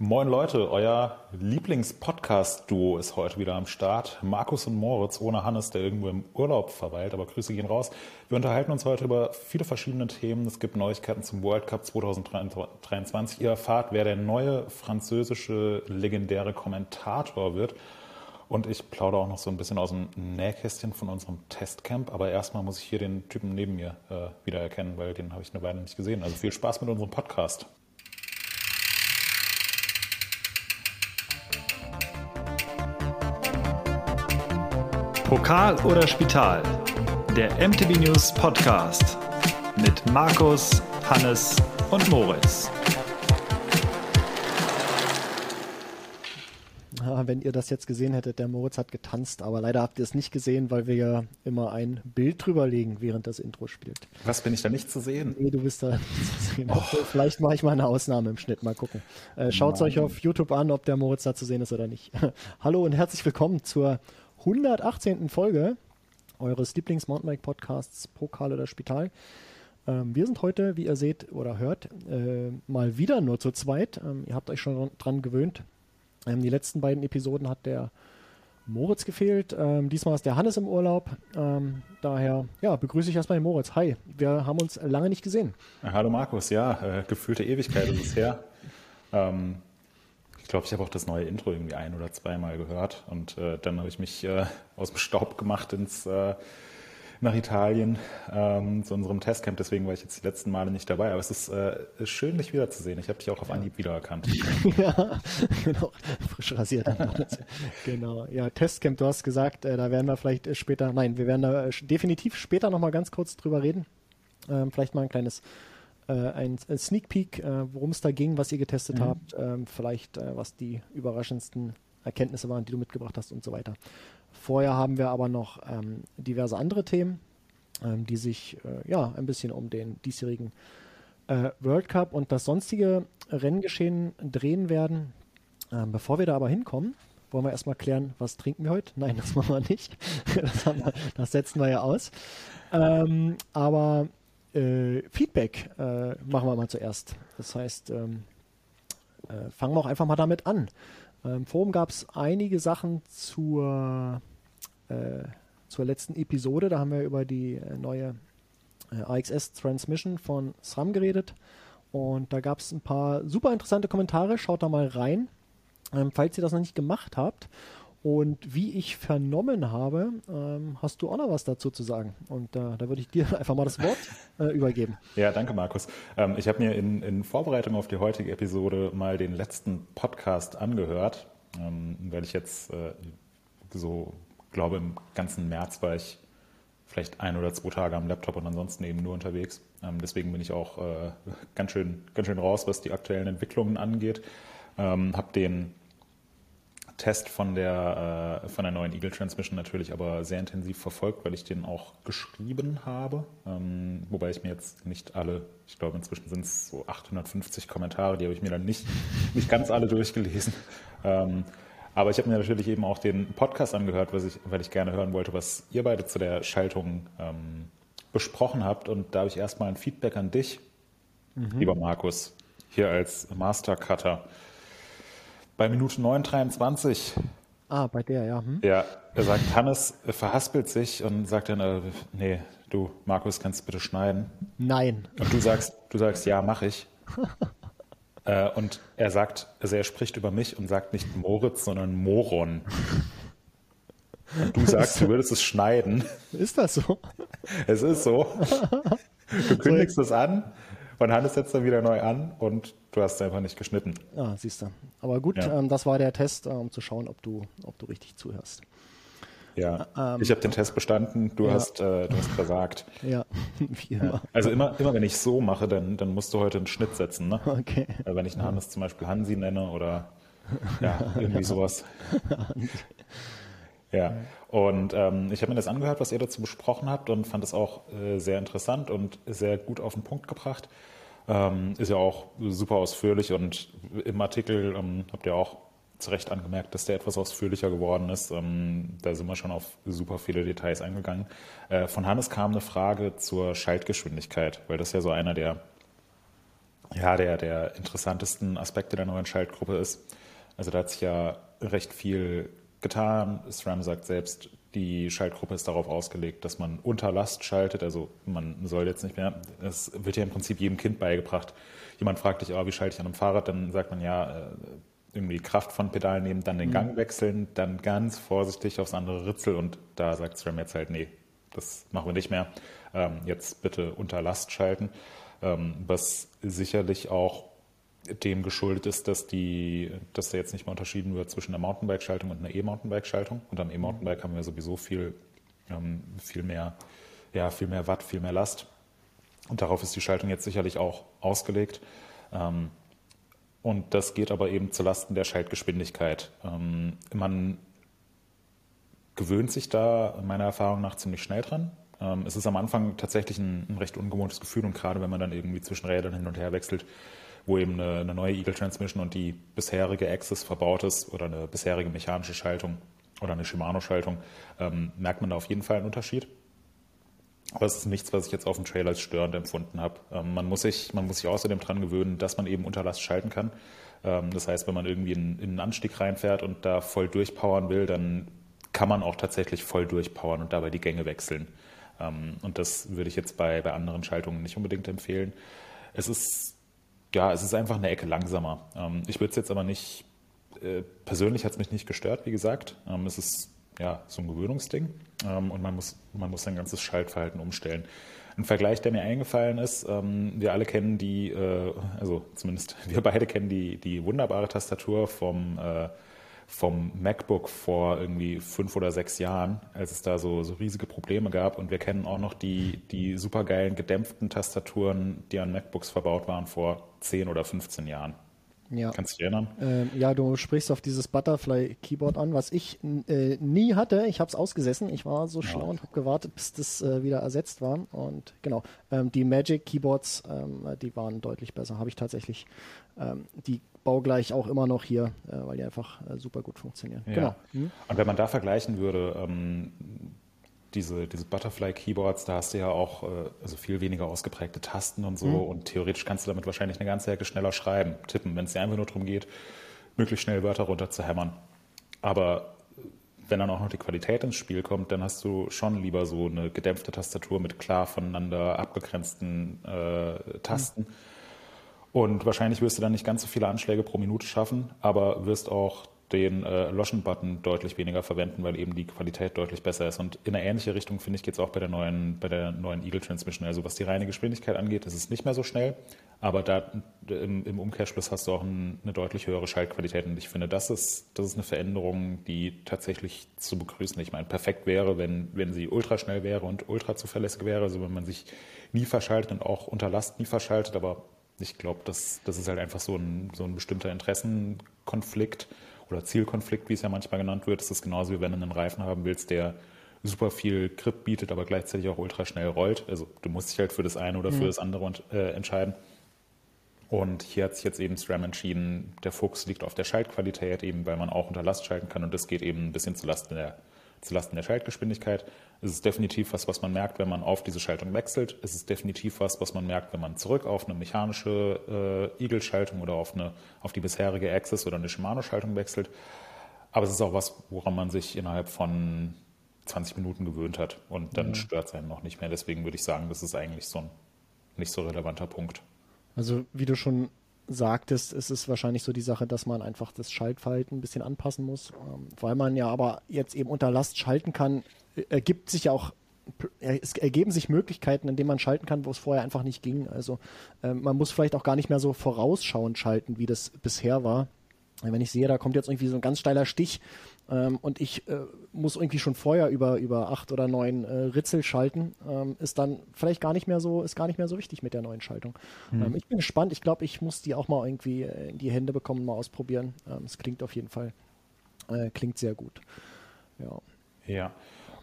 Moin Leute, euer Lieblings-Podcast-Duo ist heute wieder am Start. Markus und Moritz ohne Hannes, der irgendwo im Urlaub verweilt, aber Grüße gehen raus. Wir unterhalten uns heute über viele verschiedene Themen. Es gibt Neuigkeiten zum World Cup 2023. Ihr erfahrt, wer der neue französische legendäre Kommentator wird. Und ich plaudere auch noch so ein bisschen aus dem Nähkästchen von unserem Testcamp. Aber erstmal muss ich hier den Typen neben mir äh, wiedererkennen, weil den habe ich eine Weile nicht gesehen. Also viel Spaß mit unserem Podcast. Pokal oder Spital, der MTV News Podcast mit Markus, Hannes und Moritz. Wenn ihr das jetzt gesehen hättet, der Moritz hat getanzt, aber leider habt ihr es nicht gesehen, weil wir ja immer ein Bild drüberlegen, während das Intro spielt. Was bin ich da nicht zu sehen? Nee, du bist da nicht zu sehen. Oh. Vielleicht mache ich mal eine Ausnahme im Schnitt, mal gucken. Äh, Schaut es euch auf YouTube an, ob der Moritz da zu sehen ist oder nicht. Hallo und herzlich willkommen zur 118. Folge eures Lieblings-Mountainbike-Podcasts Pokal oder Spital. Ähm, wir sind heute, wie ihr seht oder hört, äh, mal wieder nur zu zweit. Ähm, ihr habt euch schon dran gewöhnt. Ähm, die letzten beiden Episoden hat der Moritz gefehlt. Ähm, diesmal ist der Hannes im Urlaub. Ähm, daher ja, begrüße ich erstmal den Moritz. Hi, wir haben uns lange nicht gesehen. Hallo Markus, ja, äh, gefühlte Ewigkeit ist es her. Ich glaube, ich habe auch das neue Intro irgendwie ein oder zweimal gehört und äh, dann habe ich mich äh, aus dem Staub gemacht ins äh, nach Italien ähm, zu unserem Testcamp. Deswegen war ich jetzt die letzten Male nicht dabei. Aber es ist, äh, schön, dich wiederzusehen. Ich habe dich auch auf Anhieb wiedererkannt. ja, genau. Frisch rasiert. genau. Ja, Testcamp, du hast gesagt, äh, da werden wir vielleicht später, nein, wir werden da äh, definitiv später nochmal ganz kurz drüber reden. Ähm, vielleicht mal ein kleines äh, ein, ein, Sneak Peek, äh, worum es da ging, was ihr getestet mhm. habt, ähm, vielleicht äh, was die überraschendsten Erkenntnisse waren, die du mitgebracht hast und so weiter. Vorher haben wir aber noch ähm, diverse andere Themen, ähm, die sich äh, ja ein bisschen um den diesjährigen äh, World Cup und das sonstige Renngeschehen drehen werden. Ähm, bevor wir da aber hinkommen, wollen wir erstmal klären, was trinken wir heute? Nein, das machen wir nicht. das, wir, das setzen wir ja aus. Ähm, aber äh, Feedback äh, machen wir mal zuerst. Das heißt, ähm, äh, fangen wir auch einfach mal damit an. Im ähm, Forum gab es einige Sachen zur, äh, zur letzten Episode. Da haben wir über die äh, neue äh, AXS Transmission von SRAM geredet. Und da gab es ein paar super interessante Kommentare. Schaut da mal rein, ähm, falls ihr das noch nicht gemacht habt. Und wie ich vernommen habe, ähm, hast du auch noch was dazu zu sagen. Und äh, da würde ich dir einfach mal das Wort äh, übergeben. Ja, danke, Markus. Ähm, ich habe mir in, in, Vorbereitung auf die heutige Episode mal den letzten Podcast angehört, ähm, weil ich jetzt äh, so glaube, im ganzen März war ich vielleicht ein oder zwei Tage am Laptop und ansonsten eben nur unterwegs. Ähm, deswegen bin ich auch äh, ganz, schön, ganz schön raus, was die aktuellen Entwicklungen angeht. Ähm, habe den Test von der, äh, von der neuen Eagle Transmission natürlich aber sehr intensiv verfolgt, weil ich den auch geschrieben habe. Ähm, wobei ich mir jetzt nicht alle, ich glaube inzwischen sind es so 850 Kommentare, die habe ich mir dann nicht, nicht ganz alle durchgelesen. Ähm, aber ich habe mir natürlich eben auch den Podcast angehört, was ich, weil ich gerne hören wollte, was ihr beide zu der Schaltung ähm, besprochen habt. Und da habe ich erstmal ein Feedback an dich, mhm. lieber Markus, hier als Master Cutter. Bei Minute 9,23. Ah, bei der, ja. Hm? Ja, er sagt, Hannes verhaspelt sich und sagt dann, äh, nee, du, Markus, kannst du bitte schneiden? Nein. Und du sagst, du sagst, ja, mach ich. äh, und er sagt, also er spricht über mich und sagt nicht Moritz, sondern Moron. Und du sagst, du würdest es schneiden. Ist das so? Es ist so. Du kündigst es an und Hannes setzt dann wieder neu an und du hast einfach nicht geschnitten. Ah, siehst du. Aber gut, ja. ähm, das war der Test, äh, um zu schauen, ob du, ob du richtig zuhörst. Ja, ähm, ich habe den Test bestanden, du, ja. hast, äh, du hast versagt. Ja, wie immer. Also immer, immer wenn ich so mache, dann, dann musst du heute einen Schnitt setzen. Ne? Okay. Also wenn ich einen Hannes zum Beispiel Hansi nenne oder ja, irgendwie sowas. Ja, und ähm, ich habe mir das angehört, was ihr dazu besprochen habt und fand es auch äh, sehr interessant und sehr gut auf den Punkt gebracht. Ähm, ist ja auch super ausführlich und im Artikel ähm, habt ihr auch zu Recht angemerkt, dass der etwas ausführlicher geworden ist. Ähm, da sind wir schon auf super viele Details eingegangen. Äh, von Hannes kam eine Frage zur Schaltgeschwindigkeit, weil das ja so einer der ja, der, der interessantesten Aspekte der neuen Schaltgruppe ist. Also da hat sich ja recht viel getan. SRAM sagt selbst, die Schaltgruppe ist darauf ausgelegt, dass man unter Last schaltet. Also man soll jetzt nicht mehr, es wird ja im Prinzip jedem Kind beigebracht. Jemand fragt dich, oh, wie schalte ich an einem Fahrrad? Dann sagt man ja, äh, irgendwie Kraft von Pedal nehmen, dann den mhm. Gang wechseln, dann ganz vorsichtig aufs andere Ritzel und da sagt SRAM jetzt halt, nee, das machen wir nicht mehr. Ähm, jetzt bitte unter Last schalten, ähm, was sicherlich auch dem geschuldet ist, dass die, dass da jetzt nicht mehr unterschieden wird zwischen einer Mountainbike-Schaltung und einer E-Mountainbike-Schaltung. Und am E-Mountainbike haben wir sowieso viel, ähm, viel mehr, ja, viel mehr Watt, viel mehr Last. Und darauf ist die Schaltung jetzt sicherlich auch ausgelegt. Ähm, und das geht aber eben zulasten der Schaltgeschwindigkeit. Ähm, man gewöhnt sich da meiner Erfahrung nach ziemlich schnell dran. Ähm, es ist am Anfang tatsächlich ein, ein recht ungewohntes Gefühl und gerade wenn man dann irgendwie zwischen Rädern hin und her wechselt, wo eben eine, eine neue Eagle Transmission und die bisherige Axis verbaut ist oder eine bisherige mechanische Schaltung oder eine Shimano-Schaltung, ähm, merkt man da auf jeden Fall einen Unterschied. Aber es ist nichts, was ich jetzt auf dem Trail als störend empfunden habe. Ähm, man, muss sich, man muss sich außerdem daran gewöhnen, dass man eben unter Last schalten kann. Ähm, das heißt, wenn man irgendwie in, in einen Anstieg reinfährt und da voll durchpowern will, dann kann man auch tatsächlich voll durchpowern und dabei die Gänge wechseln. Ähm, und das würde ich jetzt bei, bei anderen Schaltungen nicht unbedingt empfehlen. Es ist ja, es ist einfach eine Ecke langsamer. Ähm, ich würde es jetzt aber nicht, äh, persönlich hat es mich nicht gestört, wie gesagt. Ähm, es ist ja so ein Gewöhnungsding ähm, und man muss, man muss sein ganzes Schaltverhalten umstellen. Ein Vergleich, der mir eingefallen ist, wir alle kennen die, äh, also zumindest wir beide kennen die, die wunderbare Tastatur vom äh, vom MacBook vor irgendwie fünf oder sechs Jahren, als es da so, so riesige Probleme gab. Und wir kennen auch noch die, die supergeilen gedämpften Tastaturen, die an MacBooks verbaut waren vor zehn oder 15 Jahren. Ja. Kannst du dich erinnern? Ähm, ja, du sprichst auf dieses Butterfly-Keyboard an, was ich äh, nie hatte. Ich habe es ausgesessen. Ich war so schlau ja. und habe gewartet, bis das äh, wieder ersetzt war. Und genau, ähm, die Magic-Keyboards, ähm, die waren deutlich besser. Habe ich tatsächlich ähm, die baugleich auch immer noch hier, äh, weil die einfach äh, super gut funktionieren. Ja. Genau. Mhm. Und wenn man da vergleichen würde, ähm, diese, diese Butterfly-Keyboards, da hast du ja auch äh, also viel weniger ausgeprägte Tasten und so mhm. und theoretisch kannst du damit wahrscheinlich eine ganze Ecke schneller schreiben, tippen, wenn es dir einfach nur darum geht, möglichst schnell Wörter runter zu hämmern. Aber wenn dann auch noch die Qualität ins Spiel kommt, dann hast du schon lieber so eine gedämpfte Tastatur mit klar voneinander abgegrenzten äh, Tasten. Mhm und wahrscheinlich wirst du dann nicht ganz so viele Anschläge pro Minute schaffen, aber wirst auch den äh, Loschen-Button deutlich weniger verwenden, weil eben die Qualität deutlich besser ist. Und in eine ähnliche Richtung, finde ich, geht es auch bei der neuen, bei der neuen Eagle Transmission. Also was die reine Geschwindigkeit angeht, ist es nicht mehr so schnell, aber da im, im Umkehrschluss hast du auch ein, eine deutlich höhere Schaltqualität. Und ich finde, das ist, das ist eine Veränderung, die tatsächlich zu begrüßen. Ich meine, perfekt wäre, wenn, wenn sie ultraschnell wäre und ultra zuverlässig wäre, also wenn man sich nie verschaltet und auch unter Last nie verschaltet, aber ich glaube, das, das ist halt einfach so ein, so ein bestimmter Interessenkonflikt oder Zielkonflikt, wie es ja manchmal genannt wird. Das ist genauso wie wenn du einen Reifen haben willst, der super viel Grip bietet, aber gleichzeitig auch ultra schnell rollt. Also du musst dich halt für das eine oder für mhm. das andere äh, entscheiden. Und hier hat sich jetzt eben SRAM entschieden, der Fokus liegt auf der Schaltqualität, eben weil man auch unter Last schalten kann und das geht eben ein bisschen zulasten der zulasten der Schaltgeschwindigkeit. Es ist definitiv was, was man merkt, wenn man auf diese Schaltung wechselt. Es ist definitiv was, was man merkt, wenn man zurück auf eine mechanische äh, Eagle-Schaltung oder auf, eine, auf die bisherige Axis oder eine Shimano-Schaltung wechselt. Aber es ist auch was, woran man sich innerhalb von 20 Minuten gewöhnt hat und dann mhm. stört es einen noch nicht mehr. Deswegen würde ich sagen, das ist eigentlich so ein nicht so relevanter Punkt. Also wie du schon sagtest, ist es wahrscheinlich so die Sache, dass man einfach das Schaltverhalten ein bisschen anpassen muss. Ähm, weil man ja aber jetzt eben unter Last schalten kann, ergibt sich auch es ergeben sich Möglichkeiten, in denen man schalten kann, wo es vorher einfach nicht ging. Also äh, man muss vielleicht auch gar nicht mehr so vorausschauend schalten, wie das bisher war. Wenn ich sehe, da kommt jetzt irgendwie so ein ganz steiler Stich, ähm, und ich äh, muss irgendwie schon vorher über, über acht oder neun äh, Ritzel schalten, ähm, ist dann vielleicht gar nicht mehr so, ist gar nicht mehr so wichtig mit der neuen Schaltung. Mhm. Ähm, ich bin gespannt. Ich glaube, ich muss die auch mal irgendwie äh, in die Hände bekommen, mal ausprobieren. Ähm, es klingt auf jeden Fall, äh, klingt sehr gut. Ja. Ja.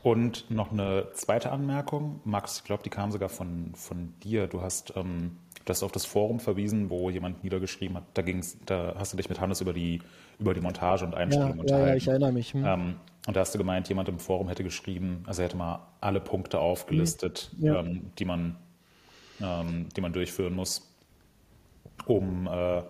Und noch eine zweite Anmerkung. Max, ich glaube, die kam sogar von, von dir. Du hast ähm, Du hast auf das Forum verwiesen, wo jemand niedergeschrieben hat, da ging's, da hast du dich mit Hannes über die, über die Montage und Einstellung ja, unterhalten. Ja, ich erinnere mich. Hm. Ähm, und da hast du gemeint, jemand im Forum hätte geschrieben, also er hätte mal alle Punkte aufgelistet, hm. ja. ähm, die, man, ähm, die man durchführen muss. um äh,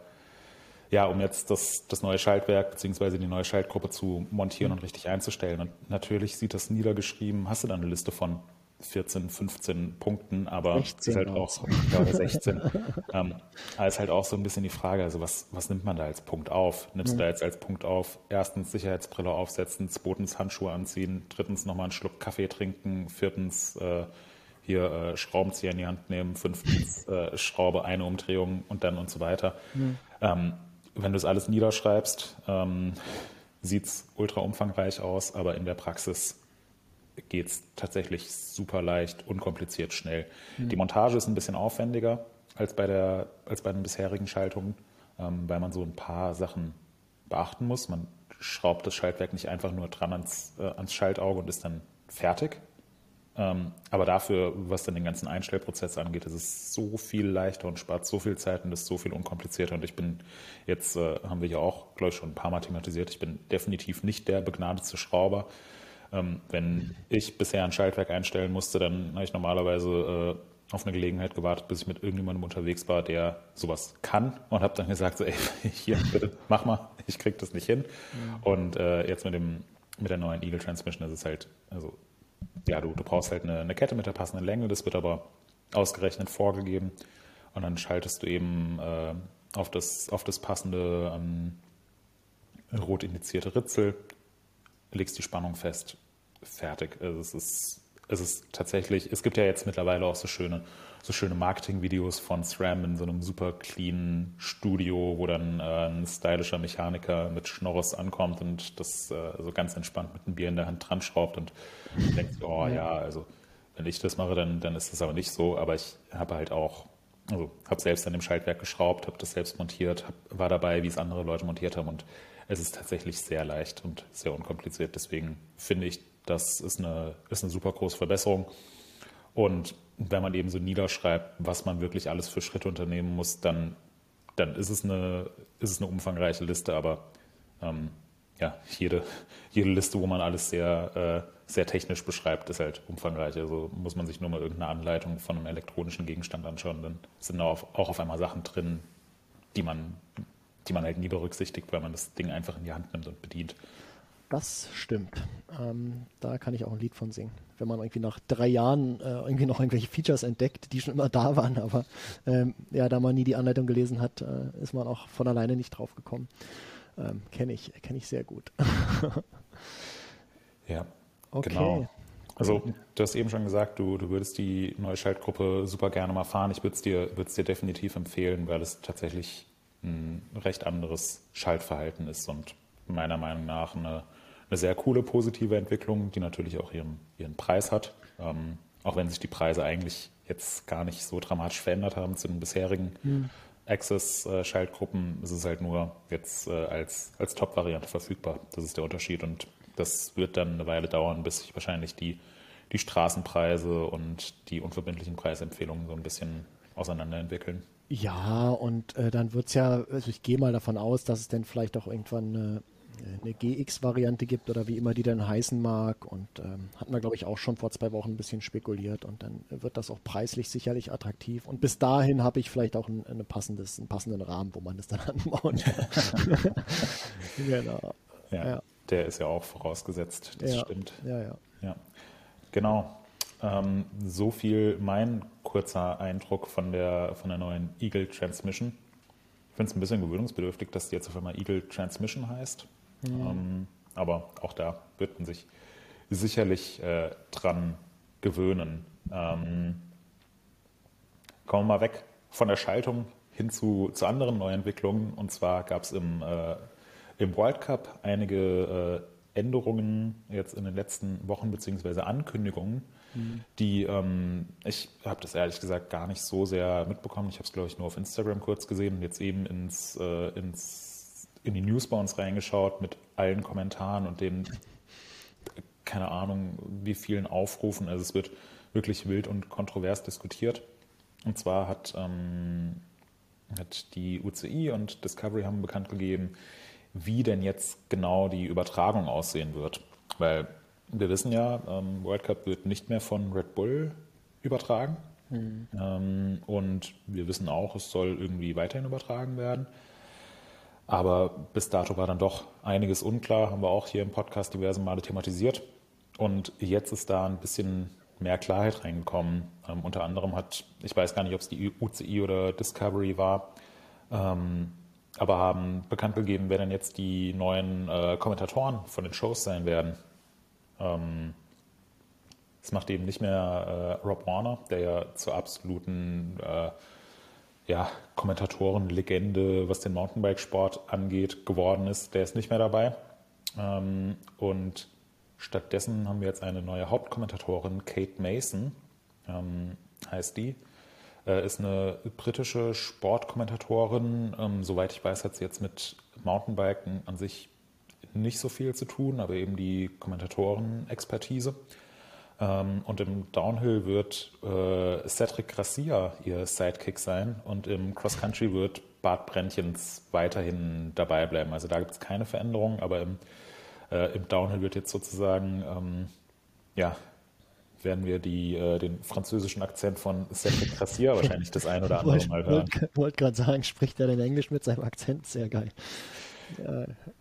ja, um jetzt das, das neue Schaltwerk bzw. die neue Schaltgruppe zu montieren mhm. und richtig einzustellen. Und natürlich sieht das niedergeschrieben, hast du da eine Liste von 14, 15 Punkten, aber 16 ist halt auch, ja, 16. ähm, aber ist halt auch so ein bisschen die Frage, also was, was nimmt man da als Punkt auf? Nimmst mhm. du da jetzt als Punkt auf, erstens Sicherheitsbrille aufsetzen, zweitens Handschuhe anziehen, drittens nochmal einen Schluck Kaffee trinken, viertens äh, hier äh, Schraubenzieher in die Hand nehmen, fünftens äh, Schraube, eine Umdrehung und dann und so weiter. Mhm. Ähm, wenn du es alles niederschreibst, ähm, sieht es ultra umfangreich aus, aber in der Praxis geht es tatsächlich super leicht, unkompliziert, schnell. Mhm. Die Montage ist ein bisschen aufwendiger als bei, der, als bei den bisherigen Schaltungen, ähm, weil man so ein paar Sachen beachten muss. Man schraubt das Schaltwerk nicht einfach nur dran ans, äh, ans Schaltauge und ist dann fertig, ähm, aber dafür, was dann den ganzen Einstellprozess angeht, ist es so viel leichter und spart so viel Zeit und ist so viel unkomplizierter. Und ich bin jetzt, äh, haben wir ja auch, glaube ich, schon ein paar Mal thematisiert, ich bin definitiv nicht der begnadete Schrauber. Ähm, wenn ich bisher ein Schaltwerk einstellen musste, dann habe ich normalerweise äh, auf eine Gelegenheit gewartet, bis ich mit irgendjemandem unterwegs war, der sowas kann und habe dann gesagt, so, ey, hier, bitte, mach mal, ich krieg das nicht hin. Ja. Und äh, jetzt mit dem mit der neuen Eagle Transmission ist es halt, also ja, du, du brauchst halt eine, eine Kette mit der passenden Länge, das wird aber ausgerechnet vorgegeben. Und dann schaltest du eben äh, auf, das, auf das passende ähm, rot indizierte Ritzel, legst die Spannung fest, fertig. Also es ist, es ist tatsächlich, es gibt ja jetzt mittlerweile auch so schöne so schöne Marketing-Videos von SRAM in so einem super clean Studio, wo dann äh, ein stylischer Mechaniker mit Schnorres ankommt und das äh, so ganz entspannt mit einem Bier in der Hand dran schraubt und denkt, oh ja, also wenn ich das mache, dann, dann ist das aber nicht so. Aber ich habe halt auch, also habe selbst an dem Schaltwerk geschraubt, habe das selbst montiert, hab, war dabei, wie es andere Leute montiert haben und es ist tatsächlich sehr leicht und sehr unkompliziert. Deswegen finde ich, das ist eine, ist eine super große Verbesserung. Und wenn man eben so niederschreibt, was man wirklich alles für Schritte unternehmen muss, dann, dann ist, es eine, ist es eine umfangreiche Liste, aber ähm, ja, jede, jede Liste, wo man alles sehr, äh, sehr technisch beschreibt, ist halt umfangreich. Also muss man sich nur mal irgendeine Anleitung von einem elektronischen Gegenstand anschauen, dann sind da auch auf einmal Sachen drin, die man, die man halt nie berücksichtigt, weil man das Ding einfach in die Hand nimmt und bedient. Das stimmt. Ähm, da kann ich auch ein Lied von singen. Wenn man irgendwie nach drei Jahren äh, irgendwie noch irgendwelche Features entdeckt, die schon immer da waren, aber ähm, ja, da man nie die Anleitung gelesen hat, äh, ist man auch von alleine nicht drauf gekommen. Ähm, kenne ich, kenne ich sehr gut. ja, okay. genau. Also du hast eben schon gesagt, du, du würdest die neue Schaltgruppe super gerne mal fahren. Ich würde es dir, dir definitiv empfehlen, weil es tatsächlich ein recht anderes Schaltverhalten ist und meiner Meinung nach eine eine sehr coole positive Entwicklung, die natürlich auch ihren, ihren Preis hat. Ähm, auch wenn sich die Preise eigentlich jetzt gar nicht so dramatisch verändert haben zu den bisherigen mhm. Access-Schaltgruppen, ist es halt nur jetzt äh, als, als Top-Variante verfügbar. Das ist der Unterschied. Und das wird dann eine Weile dauern, bis sich wahrscheinlich die, die Straßenpreise und die unverbindlichen Preisempfehlungen so ein bisschen auseinanderentwickeln. Ja, und äh, dann wird es ja, also ich gehe mal davon aus, dass es dann vielleicht auch irgendwann eine eine GX-Variante gibt oder wie immer die dann heißen mag. Und ähm, hatten wir, glaube ich, auch schon vor zwei Wochen ein bisschen spekuliert. Und dann wird das auch preislich sicherlich attraktiv. Und bis dahin habe ich vielleicht auch ein, ein passendes, einen passenden Rahmen, wo man das dann anbaut. genau. Ja, ja, der ist ja auch vorausgesetzt. Das ja. stimmt. Ja, ja. ja. Genau. Ähm, so viel mein kurzer Eindruck von der, von der neuen Eagle Transmission. Ich finde es ein bisschen gewöhnungsbedürftig, dass die jetzt auf einmal Eagle Transmission heißt. Mhm. Ähm, aber auch da wird man sich sicherlich äh, dran gewöhnen. Ähm, kommen wir mal weg von der Schaltung hin zu, zu anderen Neuentwicklungen. Und zwar gab es im, äh, im World Cup einige äh, Änderungen jetzt in den letzten Wochen beziehungsweise Ankündigungen, die ähm, ich habe das ehrlich gesagt gar nicht so sehr mitbekommen. Ich habe es glaube ich nur auf Instagram kurz gesehen und jetzt eben ins, äh, ins in die News bei uns reingeschaut mit allen Kommentaren und den, keine Ahnung, wie vielen Aufrufen. Also es wird wirklich wild und kontrovers diskutiert. Und zwar hat, ähm, hat die UCI und Discovery haben bekannt gegeben, wie denn jetzt genau die Übertragung aussehen wird. Weil wir wissen ja, ähm, World Cup wird nicht mehr von Red Bull übertragen. Mhm. Ähm, und wir wissen auch, es soll irgendwie weiterhin übertragen werden. Aber bis dato war dann doch einiges unklar, haben wir auch hier im Podcast diverse Male thematisiert. Und jetzt ist da ein bisschen mehr Klarheit reingekommen. Ähm, unter anderem hat, ich weiß gar nicht, ob es die UCI oder Discovery war, ähm, aber haben bekannt gegeben, wer denn jetzt die neuen äh, Kommentatoren von den Shows sein werden. Ähm, es macht eben nicht mehr äh, Rob Warner, der ja zur absoluten äh, ja, Kommentatoren-Legende, was den Mountainbikesport angeht, geworden ist. Der ist nicht mehr dabei. Ähm, und stattdessen haben wir jetzt eine neue Hauptkommentatorin, Kate Mason, ähm, heißt die. Äh, ist eine britische Sportkommentatorin. Ähm, soweit ich weiß, hat sie jetzt mit Mountainbiken an sich nicht so viel zu tun, aber eben die Kommentatoren-Expertise. Ähm, und im Downhill wird äh, Cedric Gracia ihr Sidekick sein und im Cross Country wird Bart Brentjens weiterhin dabei bleiben. Also da gibt es keine Veränderung, aber im, äh, im Downhill wird jetzt sozusagen ähm, ja, werden wir die, äh, den französischen Akzent von Cedric Gracia wahrscheinlich das ein oder andere Mal hören. Ich wollte wollt gerade sagen, spricht er denn Englisch mit seinem Akzent? Sehr geil.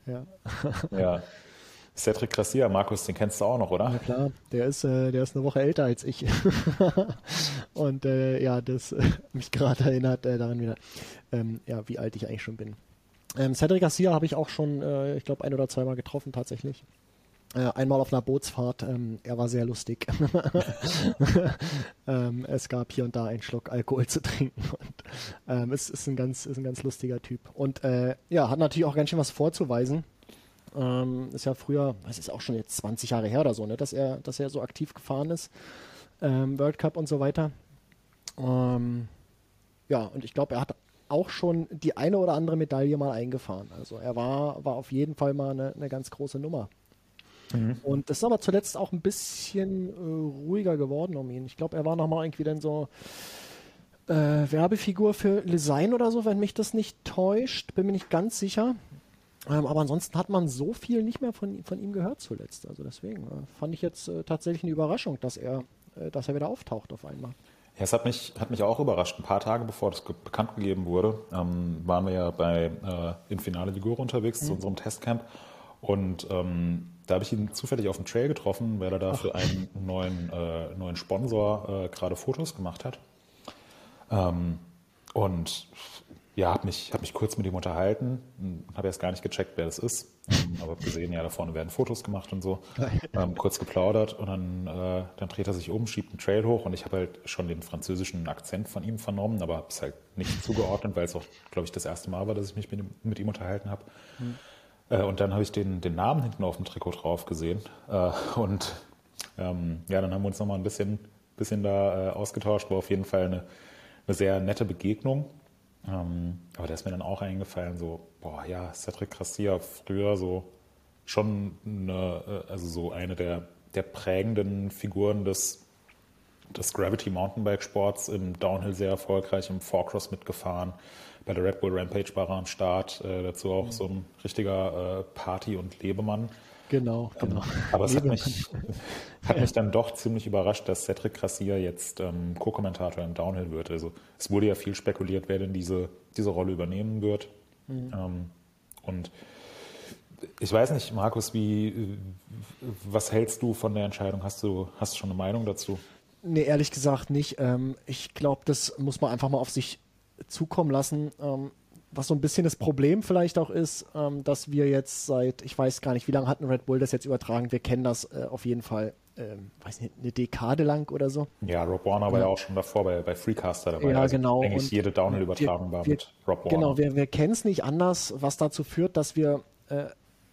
Ja, ja. Cedric Gracia, Markus, den kennst du auch noch, oder? Ja klar, der ist, äh, der ist eine Woche älter als ich. und äh, ja, das äh, mich gerade erinnert äh, daran wieder, ähm, ja, wie alt ich eigentlich schon bin. Ähm, Cedric Garcia habe ich auch schon, äh, ich glaube, ein oder zweimal getroffen tatsächlich. Äh, einmal auf einer Bootsfahrt. Ähm, er war sehr lustig. ähm, es gab hier und da einen Schluck Alkohol zu trinken. Und, ähm, es ist ein ganz, ist ein ganz lustiger Typ. Und äh, ja, hat natürlich auch ganz schön was vorzuweisen. Ähm, ist ja früher, es ist auch schon jetzt 20 Jahre her oder so, ne, dass er, dass er so aktiv gefahren ist. Ähm, World Cup und so weiter. Ähm, ja, und ich glaube, er hat auch schon die eine oder andere Medaille mal eingefahren. Also er war, war auf jeden Fall mal eine, eine ganz große Nummer. Mhm. Und das ist aber zuletzt auch ein bisschen äh, ruhiger geworden um ihn. Ich glaube, er war nochmal irgendwie dann so äh, Werbefigur für Lesign oder so, wenn mich das nicht täuscht. Bin mir nicht ganz sicher. Ähm, aber ansonsten hat man so viel nicht mehr von, von ihm gehört zuletzt. Also deswegen äh, fand ich jetzt äh, tatsächlich eine Überraschung, dass er, äh, dass er wieder auftaucht auf einmal. Ja, es hat mich, hat mich auch überrascht. Ein paar Tage bevor das bekannt gegeben wurde, ähm, waren wir ja bei äh, Infinale Ligure unterwegs mhm. zu unserem Testcamp. Und ähm, da habe ich ihn zufällig auf dem Trail getroffen, weil er da für einen neuen, äh, neuen Sponsor äh, gerade Fotos gemacht hat. Ähm, und ja, habe mich, hab mich kurz mit ihm unterhalten, habe erst gar nicht gecheckt, wer das ist, ähm, aber habe gesehen, ja, da vorne werden Fotos gemacht und so, ähm, kurz geplaudert und dann, äh, dann dreht er sich um, schiebt einen Trail hoch und ich habe halt schon den französischen Akzent von ihm vernommen, aber habe es halt nicht zugeordnet, weil es auch, glaube ich, das erste Mal war, dass ich mich mit ihm, mit ihm unterhalten habe. Mhm. Äh, und dann habe ich den, den Namen hinten auf dem Trikot drauf gesehen. Äh, und ähm, ja, dann haben wir uns nochmal ein bisschen, bisschen da äh, ausgetauscht, war auf jeden Fall eine, eine sehr nette Begegnung. Ähm, aber da ist mir dann auch eingefallen, so, boah, ja, Cedric Gracia früher so schon eine, äh, also so eine der, der prägenden Figuren des, des Gravity Mountainbike Sports. Im Downhill sehr erfolgreich, im Forecross mitgefahren, bei der Red Bull Rampage war er am Start, äh, dazu auch mhm. so ein richtiger äh, Party- und Lebemann. Genau, ähm, genau. aber es hat mich, hat mich dann doch ziemlich überrascht, dass Cedric Gracia jetzt ähm, Co-Kommentator im Downhill wird. Also es wurde ja viel spekuliert, wer denn diese, diese Rolle übernehmen wird. Mhm. Ähm, und ich weiß nicht, Markus, wie, was hältst du von der Entscheidung? Hast du, hast du schon eine Meinung dazu? Nee, ehrlich gesagt nicht. Ähm, ich glaube, das muss man einfach mal auf sich zukommen lassen. Ähm, was so ein bisschen das Problem vielleicht auch ist, ähm, dass wir jetzt seit, ich weiß gar nicht, wie lange hat ein Red Bull das jetzt übertragen, wir kennen das äh, auf jeden Fall, ähm, weiß nicht, eine Dekade lang oder so. Ja, Rob Warner ja. war ja auch schon davor bei, bei Freecaster dabei. Ja, also genau. Eigentlich Und jede Downhill-Übertragung war wir, mit Rob Warner. Genau, wir, wir kennen es nicht anders, was dazu führt, dass wir, äh,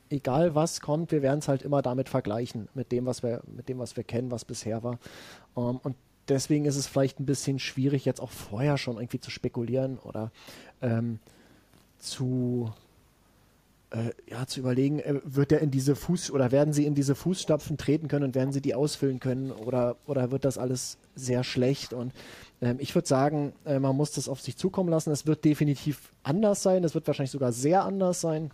egal was kommt, wir werden es halt immer damit vergleichen, mit dem, was wir, mit dem, was wir kennen, was bisher war. Ähm, und deswegen ist es vielleicht ein bisschen schwierig, jetzt auch vorher schon irgendwie zu spekulieren oder ähm, zu äh, ja, zu überlegen, äh, wird er in diese Fuß oder werden sie in diese Fußstapfen treten können und werden sie die ausfüllen können oder, oder wird das alles sehr schlecht? Und ähm, ich würde sagen, äh, man muss das auf sich zukommen lassen. Es wird definitiv anders sein, es wird wahrscheinlich sogar sehr anders sein.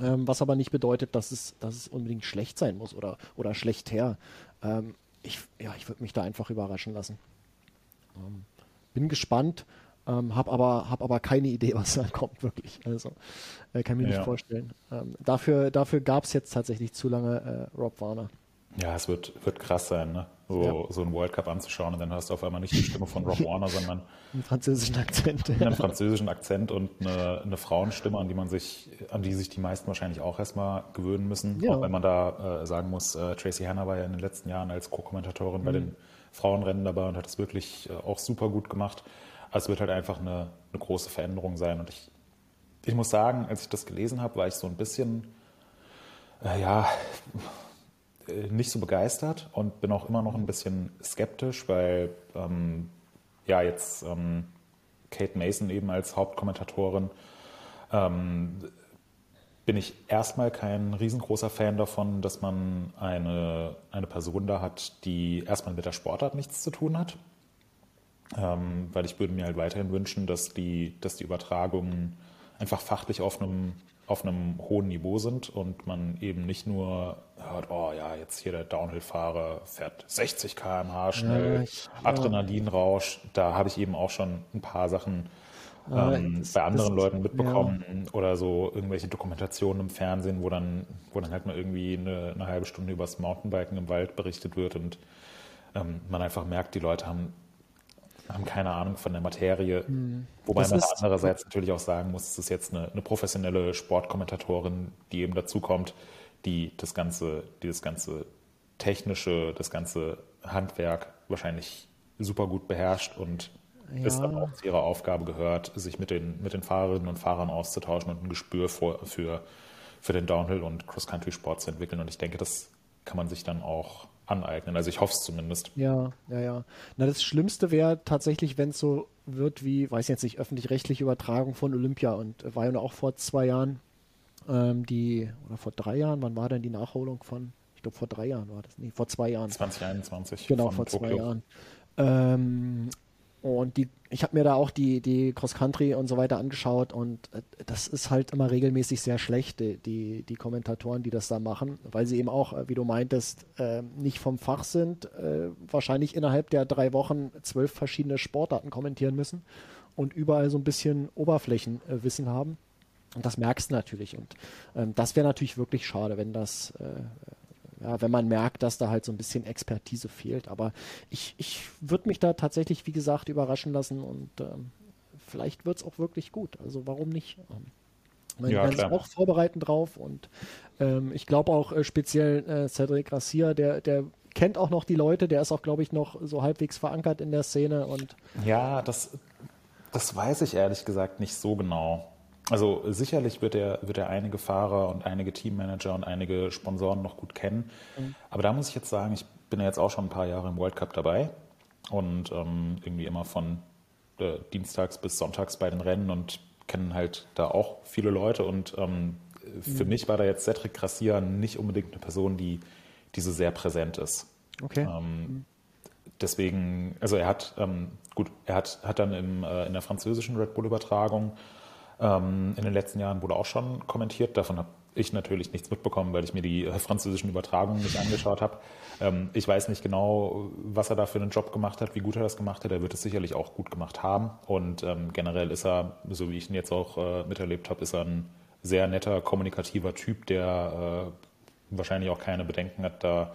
Ähm, was aber nicht bedeutet, dass es, dass es unbedingt schlecht sein muss oder, oder schlecht her. Ähm, ich, ja, ich würde mich da einfach überraschen lassen. Ähm, bin gespannt, ähm, habe aber, hab aber keine Idee, was da kommt, wirklich. Also äh, kann mir ja. nicht vorstellen. Ähm, dafür dafür gab es jetzt tatsächlich zu lange äh, Rob Warner. Ja, es wird, wird krass sein, ne? so, ja. so einen World Cup anzuschauen und dann hörst du auf einmal nicht die Stimme von Rob Warner, sondern einen französischen Akzent. Einen französischen Akzent und eine, eine, Frauenstimme, an die man sich, an die sich die meisten wahrscheinlich auch erstmal gewöhnen müssen. Ja. Auch wenn man da äh, sagen muss, äh, Tracy Hanna war ja in den letzten Jahren als Co-Kommentatorin mhm. bei den Frauenrennen dabei und hat es wirklich äh, auch super gut gemacht. Also es wird halt einfach eine, eine große Veränderung sein. Und ich, ich muss sagen, als ich das gelesen habe, war ich so ein bisschen, äh, ja, nicht so begeistert und bin auch immer noch ein bisschen skeptisch, weil ähm, ja jetzt ähm, Kate Mason eben als Hauptkommentatorin ähm, bin ich erstmal kein riesengroßer Fan davon, dass man eine, eine Person da hat, die erstmal mit der Sportart nichts zu tun hat. Ähm, weil ich würde mir halt weiterhin wünschen, dass die, dass die Übertragungen einfach fachlich auf einem auf einem hohen Niveau sind und man eben nicht nur hört, oh ja, jetzt hier der Downhill-Fahrer fährt 60 km/h schnell, ja, Adrenalinrausch. Da habe ich eben auch schon ein paar Sachen ähm, das, bei anderen Leuten ist, mitbekommen ja. oder so irgendwelche Dokumentationen im Fernsehen, wo dann, wo dann halt mal irgendwie eine, eine halbe Stunde über das Mountainbiken im Wald berichtet wird und ähm, man einfach merkt, die Leute haben haben keine Ahnung von der Materie. Mhm. Wobei das man andererseits natürlich auch sagen muss, es ist jetzt eine, eine, professionelle Sportkommentatorin, die eben dazukommt, die das ganze, die das ganze technische, das ganze Handwerk wahrscheinlich super gut beherrscht und ja. es dann auch zu ihrer Aufgabe gehört, sich mit den, mit den Fahrerinnen und Fahrern auszutauschen und ein Gespür für, für, für den Downhill- und Cross-Country-Sport zu entwickeln. Und ich denke, das kann man sich dann auch aneignen. Also ich hoffe es zumindest. Ja, ja, ja. Na, das Schlimmste wäre tatsächlich, wenn es so wird wie, weiß jetzt nicht, öffentlich-rechtliche Übertragung von Olympia und war ja auch vor zwei Jahren ähm, die, oder vor drei Jahren, wann war denn die Nachholung von, ich glaube vor drei Jahren war das, nee, vor zwei Jahren. 2021. Genau, vor Tokio. zwei Jahren. Ähm, und die, ich habe mir da auch die, die Cross-Country und so weiter angeschaut und äh, das ist halt immer regelmäßig sehr schlecht, die, die Kommentatoren, die das da machen, weil sie eben auch, äh, wie du meintest, äh, nicht vom Fach sind, äh, wahrscheinlich innerhalb der drei Wochen zwölf verschiedene Sportarten kommentieren müssen und überall so ein bisschen Oberflächenwissen haben. Und das merkst du natürlich. Und ähm, das wäre natürlich wirklich schade, wenn das ja, wenn man merkt, dass da halt so ein bisschen Expertise fehlt. Aber ich, ich würde mich da tatsächlich, wie gesagt, überraschen lassen und ähm, vielleicht wird es auch wirklich gut. Also warum nicht? Ähm, man ja, kann sich auch vorbereiten drauf und ähm, ich glaube auch äh, speziell äh, Cedric Garcia, der, der kennt auch noch die Leute, der ist auch, glaube ich, noch so halbwegs verankert in der Szene und ja, das, das weiß ich ehrlich gesagt nicht so genau. Also sicherlich wird er, wird er einige Fahrer und einige Teammanager und einige Sponsoren noch gut kennen. Mhm. Aber da muss ich jetzt sagen, ich bin ja jetzt auch schon ein paar Jahre im World Cup dabei und ähm, irgendwie immer von äh, Dienstags bis Sonntags bei den Rennen und kennen halt da auch viele Leute. Und ähm, mhm. für mich war da jetzt Cedric Gracia nicht unbedingt eine Person, die, die so sehr präsent ist. Okay. Ähm, mhm. Deswegen, also er hat, ähm, gut, er hat, hat dann im, äh, in der französischen Red Bull-Übertragung ähm, in den letzten Jahren wurde auch schon kommentiert. Davon habe ich natürlich nichts mitbekommen, weil ich mir die äh, französischen Übertragungen nicht angeschaut habe. Ähm, ich weiß nicht genau, was er da für einen Job gemacht hat, wie gut er das gemacht hat. Er wird es sicherlich auch gut gemacht haben. Und ähm, generell ist er, so wie ich ihn jetzt auch äh, miterlebt habe, ist er ein sehr netter, kommunikativer Typ, der äh, wahrscheinlich auch keine Bedenken hat, da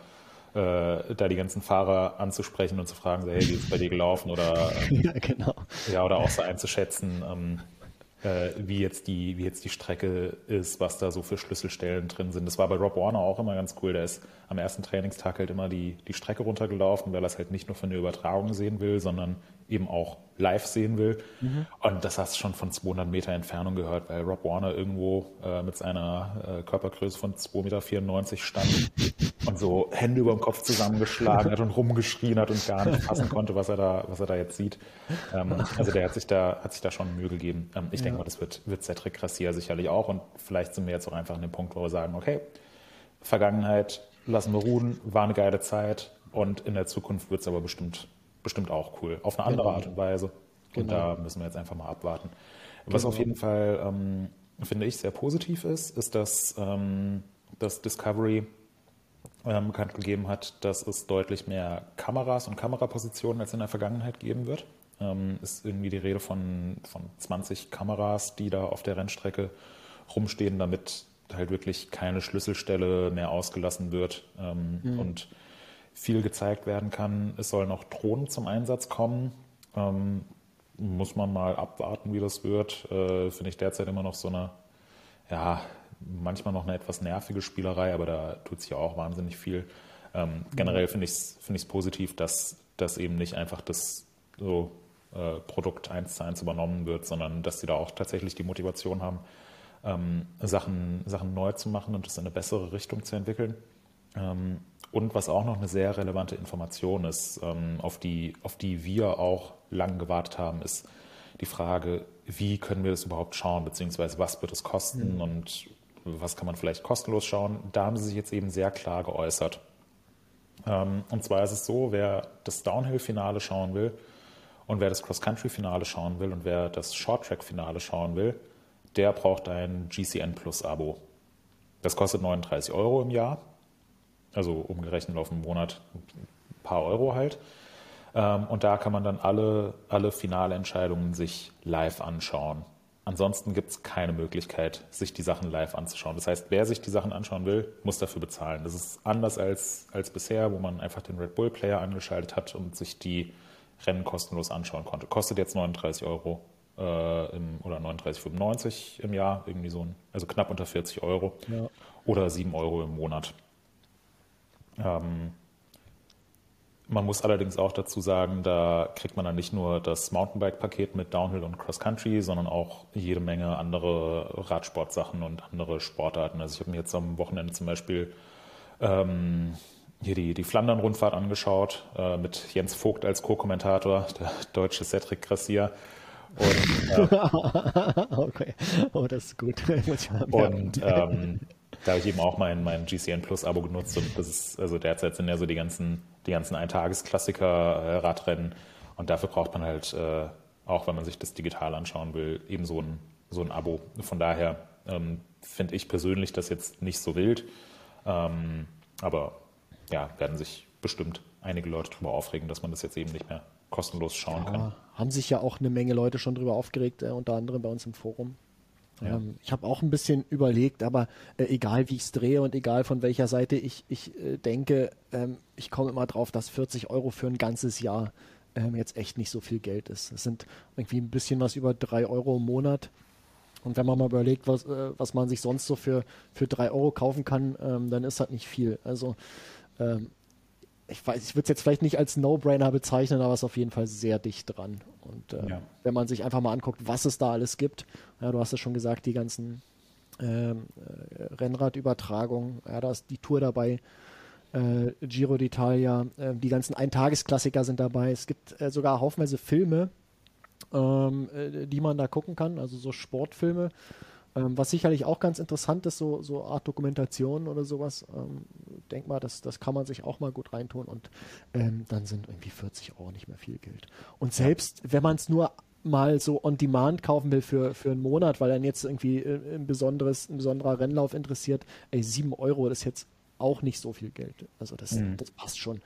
äh, da die ganzen Fahrer anzusprechen und zu fragen, so, hey, wie ist es bei dir gelaufen? Oder, ähm, ja, genau. ja, oder auch so einzuschätzen, ähm, äh, wie, jetzt die, wie jetzt die Strecke ist, was da so für Schlüsselstellen drin sind. Das war bei Rob Warner auch immer ganz cool. Der ist am ersten Trainingstag halt immer die, die Strecke runtergelaufen, weil er es halt nicht nur von der Übertragung sehen will, sondern eben auch live sehen will. Mhm. Und das hast du schon von 200 Meter Entfernung gehört, weil Rob Warner irgendwo äh, mit seiner äh, Körpergröße von 2,94 Meter stand und so Hände über dem Kopf zusammengeschlagen hat und rumgeschrien hat und gar nicht fassen konnte, was er da, was er da jetzt sieht. Ähm, also der hat sich da, hat sich da schon Mühe gegeben. Ähm, ich ja. denke mal, das wird, wird Cedric Gracia sicherlich auch. Und vielleicht sind wir jetzt auch einfach an dem Punkt, wo wir sagen, okay, Vergangenheit lassen wir ruhen, war eine geile Zeit und in der Zukunft wird es aber bestimmt bestimmt auch cool. Auf eine andere genau. Art und Weise. Und genau. da müssen wir jetzt einfach mal abwarten. Was genau. auf jeden Fall, ähm, finde ich, sehr positiv ist, ist, dass, ähm, dass Discovery ähm, bekannt gegeben hat, dass es deutlich mehr Kameras und Kamerapositionen als in der Vergangenheit geben wird. ähm, ist irgendwie die Rede von, von 20 Kameras, die da auf der Rennstrecke rumstehen, damit halt wirklich keine Schlüsselstelle mehr ausgelassen wird ähm, mhm. und viel gezeigt werden kann. Es sollen auch Drohnen zum Einsatz kommen. Ähm, muss man mal abwarten, wie das wird. Äh, Finde ich derzeit immer noch so eine, ja, manchmal noch eine etwas nervige Spielerei, aber da tut sich ja auch wahnsinnig viel. Ähm, generell finde ich es find positiv, dass das eben nicht einfach das so äh, Produkt eins zu eins übernommen wird, sondern dass sie da auch tatsächlich die Motivation haben, ähm, Sachen, Sachen neu zu machen und es in eine bessere Richtung zu entwickeln. Ähm, und was auch noch eine sehr relevante Information ist, ähm, auf, die, auf die wir auch lang gewartet haben, ist die Frage, wie können wir das überhaupt schauen, beziehungsweise was wird es kosten mhm. und was kann man vielleicht kostenlos schauen. Da haben sie sich jetzt eben sehr klar geäußert. Ähm, und zwar ist es so, wer das Downhill-Finale schauen will und wer das Cross-Country-Finale schauen will und wer das Short-Track-Finale schauen will, der braucht ein GCN Plus-Abo. Das kostet 39 Euro im Jahr, also umgerechnet auf einen Monat ein paar Euro halt. Ähm, und da kann man dann alle, alle Finalentscheidungen sich live anschauen. Ansonsten gibt es keine Möglichkeit, sich die Sachen live anzuschauen. Das heißt, wer sich die Sachen anschauen will, muss dafür bezahlen. Das ist anders als, als bisher, wo man einfach den Red Bull Player angeschaltet hat und sich die Rennen kostenlos anschauen konnte. Kostet jetzt 39 Euro äh, im, oder 39,95 im Jahr, irgendwie so ein, also knapp unter 40 Euro ja. oder 7 Euro im Monat. Ähm, man muss allerdings auch dazu sagen, da kriegt man dann nicht nur das Mountainbike-Paket mit Downhill und Cross Country, sondern auch jede Menge andere Radsportsachen und andere Sportarten. Also ich habe mir jetzt am Wochenende zum Beispiel ähm, hier die, die Flandern-Rundfahrt angeschaut, äh, mit Jens Vogt als Co-Kommentator, der deutsche Cedric Gracia. Und, äh, okay, oh, das ist gut. und ähm, da habe ich eben auch mein, mein GCN Plus Abo genutzt und das ist, also derzeit sind ja so die ganzen, die ganzen Eintagesklassiker äh, Radrennen und dafür braucht man halt, äh, auch wenn man sich das digital anschauen will, eben so ein, so ein Abo. Von daher ähm, finde ich persönlich das jetzt nicht so wild, ähm, aber ja, werden sich bestimmt einige Leute darüber aufregen, dass man das jetzt eben nicht mehr kostenlos schauen ja, kann. Haben sich ja auch eine Menge Leute schon darüber aufgeregt, äh, unter anderem bei uns im Forum. Ja. Ähm, ich habe auch ein bisschen überlegt, aber äh, egal wie ich es drehe und egal von welcher Seite ich, ich äh, denke, ähm, ich komme immer drauf, dass 40 Euro für ein ganzes Jahr ähm, jetzt echt nicht so viel Geld ist. Es sind irgendwie ein bisschen was über 3 Euro im Monat. Und wenn man mal überlegt, was, äh, was man sich sonst so für, für 3 Euro kaufen kann, ähm, dann ist das nicht viel. Also ähm, ich weiß, ich würde es jetzt vielleicht nicht als No-Brainer bezeichnen, aber es ist auf jeden Fall sehr dicht dran. Und äh, ja. wenn man sich einfach mal anguckt, was es da alles gibt, ja, du hast es schon gesagt, die ganzen ähm, äh, Rennradübertragungen, ja, da ist die Tour dabei, äh, Giro d'Italia, äh, die ganzen Eintagesklassiker sind dabei. Es gibt äh, sogar haufenweise Filme, ähm, äh, die man da gucken kann, also so Sportfilme. Ähm, was sicherlich auch ganz interessant ist, so, so Art Dokumentation oder sowas. Ähm, denk mal, das, das kann man sich auch mal gut reintun und ähm, dann sind irgendwie 40 Euro nicht mehr viel Geld. Und selbst wenn man es nur mal so on demand kaufen will für, für einen Monat, weil dann jetzt irgendwie äh, ein besonderes, ein besonderer Rennlauf interessiert, ey, 7 Euro, ist jetzt auch nicht so viel Geld. Also das, mhm. das passt schon.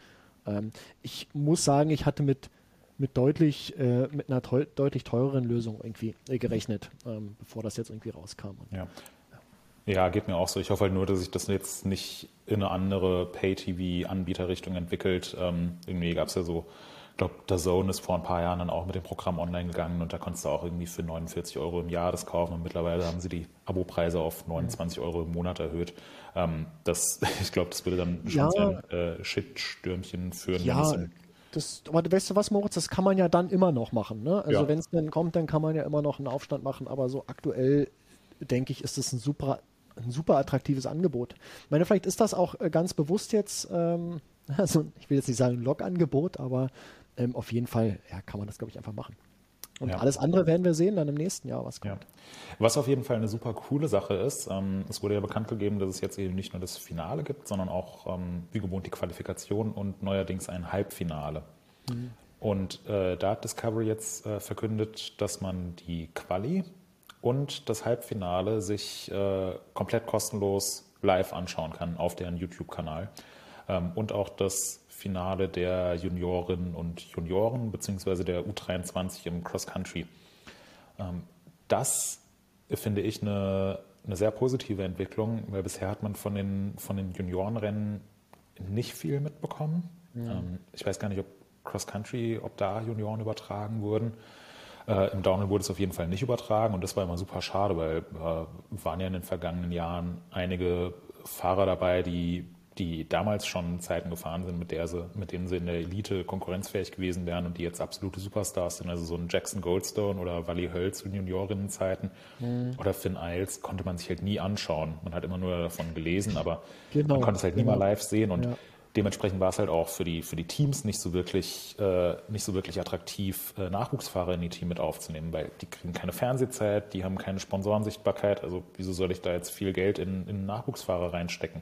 Ähm, ich muss sagen, ich hatte mit mit deutlich, äh, mit einer teu deutlich teureren Lösung irgendwie äh, gerechnet, ähm, bevor das jetzt irgendwie rauskam. Und, ja. ja. geht mir auch so. Ich hoffe halt nur, dass sich das jetzt nicht in eine andere Pay-TV-Anbieterrichtung entwickelt. Ähm, irgendwie gab es ja so, ich glaube, der Zone ist vor ein paar Jahren dann auch mit dem Programm online gegangen und da konntest du auch irgendwie für 49 Euro im Jahr das kaufen und mittlerweile haben sie die Abopreise auf 29 Euro im Monat erhöht. Ähm, das, ich glaube, das würde dann schon ja, ein äh, Shitstürmchen führen, ja, wenn es das, aber weißt du was, Moritz, das kann man ja dann immer noch machen. Ne? Also ja. wenn es dann kommt, dann kann man ja immer noch einen Aufstand machen, aber so aktuell, denke ich, ist es ein super, ein super attraktives Angebot. Ich meine, vielleicht ist das auch äh, ganz bewusst jetzt, ähm, also ich will jetzt nicht sagen Log-Angebot, aber ähm, auf jeden Fall ja, kann man das, glaube ich, einfach machen. Und ja. alles andere werden wir sehen dann im nächsten Jahr, was kommt. Ja. Was auf jeden Fall eine super coole Sache ist, ähm, es wurde ja bekannt gegeben, dass es jetzt eben nicht nur das Finale gibt, sondern auch ähm, wie gewohnt die Qualifikation und neuerdings ein Halbfinale. Mhm. Und äh, da hat Discovery jetzt äh, verkündet, dass man die Quali und das Halbfinale sich äh, komplett kostenlos live anschauen kann auf deren YouTube-Kanal. ähm, und auch das Finale der Juniorinnen und Junioren beziehungsweise der U23 im Cross Country. Ähm, das finde ich eine, eine sehr positive Entwicklung, weil bisher hat man von den, von den Juniorenrennen nicht viel mitbekommen. Ähm, ich weiß gar nicht, ob Cross Country, ob da Junioren übertragen wurden. Äh, Im Downhill wurde es auf jeden Fall nicht übertragen und das war immer super schade, weil äh, waren ja in den vergangenen Jahren einige Fahrer dabei, die, die damals schon Zeiten gefahren sind, mit, der sie, mit denen sie in der Elite konkurrenzfähig gewesen wären und die jetzt absolute Superstars sind. Also so ein Jackson Goldstone oder Wally Hölz in Juniorinnenzeiten mhm. oder Finn Isles konnte man sich halt nie anschauen. Man hat immer nur davon gelesen, aber genau, man konnte es halt genau. nie mal live sehen und ja dementsprechend war es halt auch für die, für die Teams nicht so wirklich, äh, nicht so wirklich attraktiv, äh, Nachwuchsfahrer in die Team mit aufzunehmen, weil die kriegen keine Fernsehzeit, die haben keine Sponsorensichtbarkeit. Also wieso soll ich da jetzt viel Geld in, in Nachwuchsfahrer reinstecken?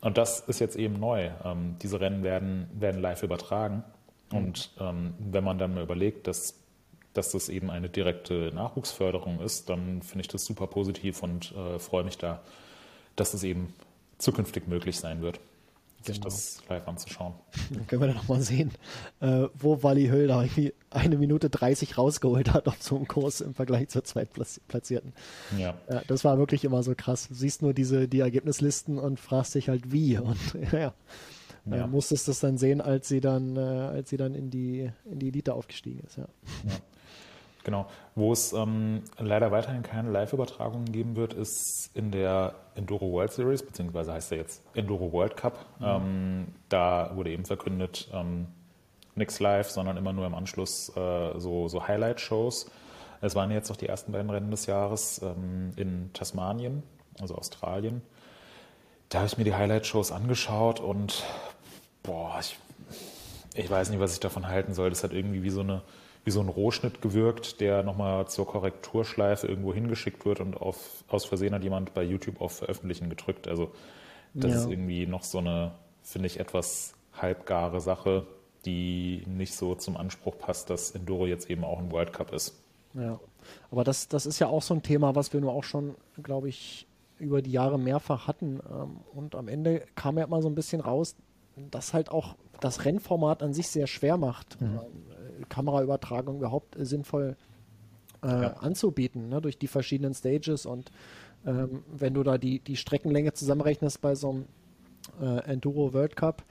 Und das ist jetzt eben neu. Ähm, diese Rennen werden, werden live übertragen. Und ähm, wenn man dann mal überlegt, dass, dass das eben eine direkte Nachwuchsförderung ist, dann finde ich das super positiv und äh, freue mich da, dass das eben zukünftig möglich sein wird sich genau. das live anzuschauen. Dann können wir dann nochmal sehen, äh, wo Wally Höll da irgendwie eine Minute 30 rausgeholt hat auf so einem Kurs im Vergleich zur Zweitplatzierten. Ja. ja. Das war wirklich immer so krass. Du siehst nur diese, die Ergebnislisten und fragst dich halt wie. Und ja, ja. Äh, musstest das dann sehen, als sie dann, äh, als sie dann in die, in die Elite aufgestiegen ist. Ja. ja. Genau. Wo es ähm, leider weiterhin keine Live-Übertragungen geben wird, ist in der Enduro World Series, beziehungsweise heißt er jetzt Enduro World Cup. Mhm. Ähm, da wurde eben verkündet, ähm, nichts live, sondern immer nur im Anschluss äh, so, so Highlight-Shows. Es waren jetzt noch die ersten beiden Rennen des Jahres ähm, in Tasmanien, also Australien. Da habe ich mir die Highlight-Shows angeschaut und boah, ich, ich weiß nicht, was ich davon halten soll. Das hat irgendwie wie so eine wie so ein Rohschnitt gewirkt, der nochmal zur Korrekturschleife irgendwo hingeschickt wird und auf, aus Versehen hat jemand bei YouTube auf Veröffentlichen gedrückt. Also das ja. ist irgendwie noch so eine, finde ich, etwas halbgare Sache, die nicht so zum Anspruch passt, dass Enduro jetzt eben auch ein World Cup ist. Ja, aber das, das ist ja auch so ein Thema, was wir nur auch schon, glaube ich, über die Jahre mehrfach hatten. Ähm, und am Ende kam ja immer so ein bisschen raus, dass halt auch das Rennformat an sich sehr schwer macht. Mhm. Kameraübertragung überhaupt äh, sinnvoll äh, ja. anzubieten, ne, durch die verschiedenen Stages. Und ähm, wenn du da die, die Streckenlänge zusammenrechnest bei so einem äh, Enduro World Cup,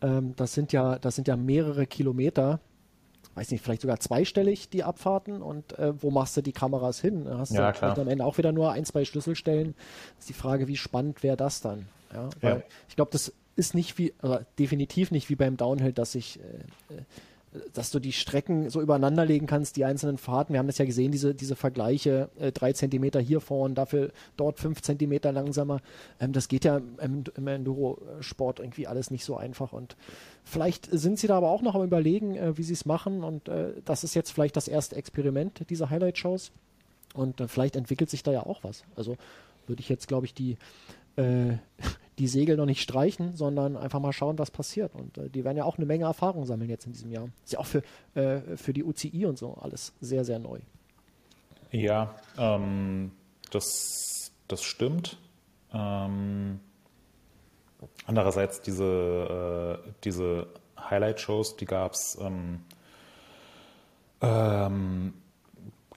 ähm, das sind ja, das sind ja mehrere Kilometer, weiß nicht, vielleicht sogar zweistellig die Abfahrten und äh, wo machst du die Kameras hin? Hast ja, du am Ende auch wieder nur ein, zwei Schlüsselstellen. Ist die Frage, wie spannend wäre das dann? Ja, ja. ich glaube, das ist nicht wie, also definitiv nicht wie beim Downhill, dass ich äh, äh dass du die Strecken so übereinander legen kannst, die einzelnen Fahrten. Wir haben das ja gesehen, diese, diese Vergleiche, äh, drei Zentimeter hier vorne, dafür dort fünf Zentimeter langsamer. Ähm, das geht ja im, im Enduro-Sport irgendwie alles nicht so einfach. Und vielleicht sind sie da aber auch noch am Überlegen, äh, wie sie es machen. Und äh, das ist jetzt vielleicht das erste Experiment dieser Highlight-Shows. Und äh, vielleicht entwickelt sich da ja auch was. Also würde ich jetzt, glaube ich, die äh, die Segel noch nicht streichen, sondern einfach mal schauen, was passiert. Und äh, die werden ja auch eine Menge Erfahrung sammeln jetzt in diesem Jahr. Ist ja auch für, äh, für die UCI und so alles sehr, sehr neu. Ja, ähm, das, das stimmt. Ähm, andererseits diese, äh, diese Highlight-Shows, die gab es ähm, ähm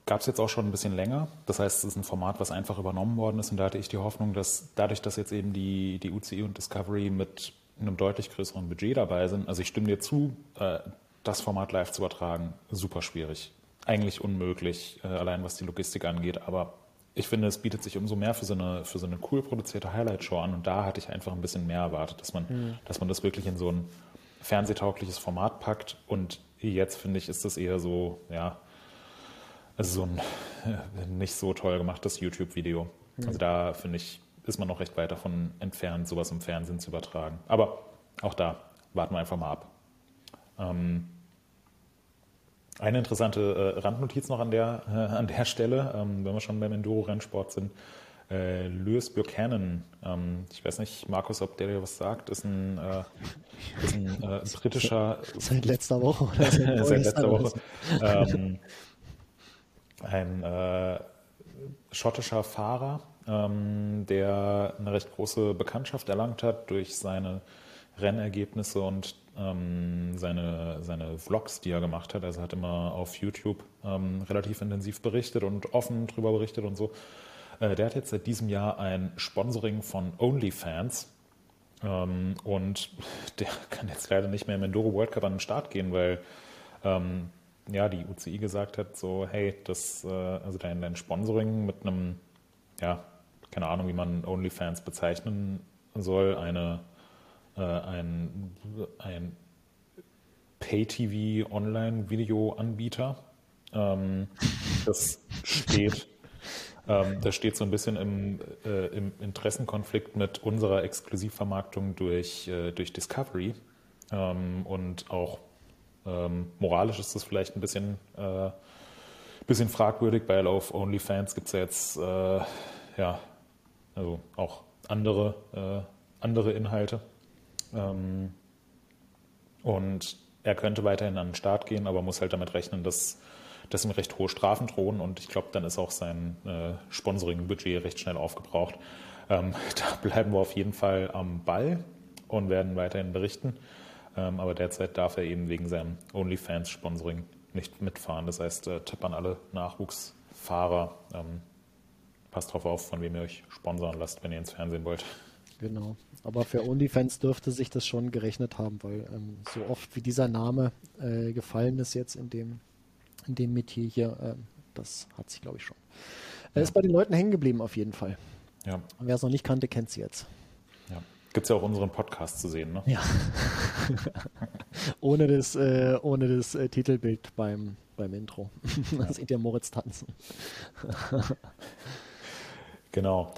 gab es jetzt auch schon ein bisschen länger. Das heißt, es ist ein Format, was einfach übernommen worden ist. Und da hatte ich die Hoffnung, dass dadurch, dass jetzt eben die, die UCI und Discovery mit einem deutlich größeren Budget dabei sind, also ich stimme dir zu, äh, das Format live zu übertragen, super schwierig. Eigentlich unmöglich, äh, allein was die Logistik angeht. Aber ich finde, es bietet sich umso mehr für so eine, für so eine cool produzierte Highlight-Show an. Und da hatte ich einfach ein bisschen mehr erwartet, dass man, mhm. dass man das wirklich in so ein fernsehtaugliches Format packt. Und jetzt, finde ich, ist das eher so, ja, also so ein äh, nicht so toll gemachtes YouTube-Video. Mhm. Also da finde ich, ist man noch recht weit davon entfernt, sowas im Fernsehen zu übertragen. Aber auch da warten wir einfach mal ab. Ähm, eine interessante äh, Randnotiz noch an der, äh, an der Stelle, ähm, wenn wir schon beim Enduro-Rennsport sind. Äh, Lewis Buchanan, ähm, ich weiß nicht, Markus, ob der dir was sagt, ist ein, äh, ist ein äh, britischer. Seit letzter Woche. Oder seit letzter Woche. Ähm, ein äh, schottischer Fahrer, ähm, der eine recht große Bekanntschaft erlangt hat durch seine Rennergebnisse und ähm, seine, seine Vlogs, die er gemacht hat. Also hat immer auf YouTube ähm, relativ intensiv berichtet und offen darüber berichtet und so. Äh, der hat jetzt seit diesem Jahr ein Sponsoring von OnlyFans. Ähm, und der kann jetzt leider nicht mehr im Enduro World Cup an den Start gehen, weil ähm, ja, die UCI gesagt hat, so, hey, das, äh, also dein, dein Sponsoring mit einem, ja, keine Ahnung, wie man OnlyFans bezeichnen soll, eine, äh, ein, ein Pay-TV-Online-Video-Anbieter. Ähm, das steht ähm, das steht so ein bisschen im, äh, im, Interessenkonflikt mit unserer Exklusivvermarktung durch, äh, durch Discovery. Ähm, und auch ähm, moralisch ist das vielleicht ein bisschen, äh, bisschen fragwürdig, weil auf OnlyFans gibt es ja jetzt äh, ja, also auch andere, äh, andere Inhalte. Ähm, und er könnte weiterhin an den Start gehen, aber muss halt damit rechnen, dass dass ihm recht hohe Strafen drohen und ich glaube, dann ist auch sein äh, Sponsoring-Budget recht schnell aufgebraucht. Ähm, da bleiben wir auf jeden Fall am Ball und werden weiterhin berichten. Ähm, aber derzeit darf er eben wegen seinem OnlyFans-Sponsoring nicht mitfahren. Das heißt, äh, Tipp an alle Nachwuchsfahrer, ähm, passt drauf auf, von wem ihr euch sponsern lasst, wenn ihr ins Fernsehen wollt. Genau. Aber für OnlyFans dürfte sich das schon gerechnet haben, weil ähm, so oft wie dieser Name äh, gefallen ist jetzt in dem in dem Metier hier, äh, das hat sich, glaube ich, schon. Er ja. ist bei den Leuten hängen geblieben, auf jeden Fall. Ja. Wer es noch nicht kannte, kennt es jetzt. Ja. Gibt es ja auch unseren Podcast zu sehen, ne? Ja. ohne das, äh, ohne das äh, Titelbild beim, beim Intro. da seht ihr Moritz tanzen. genau.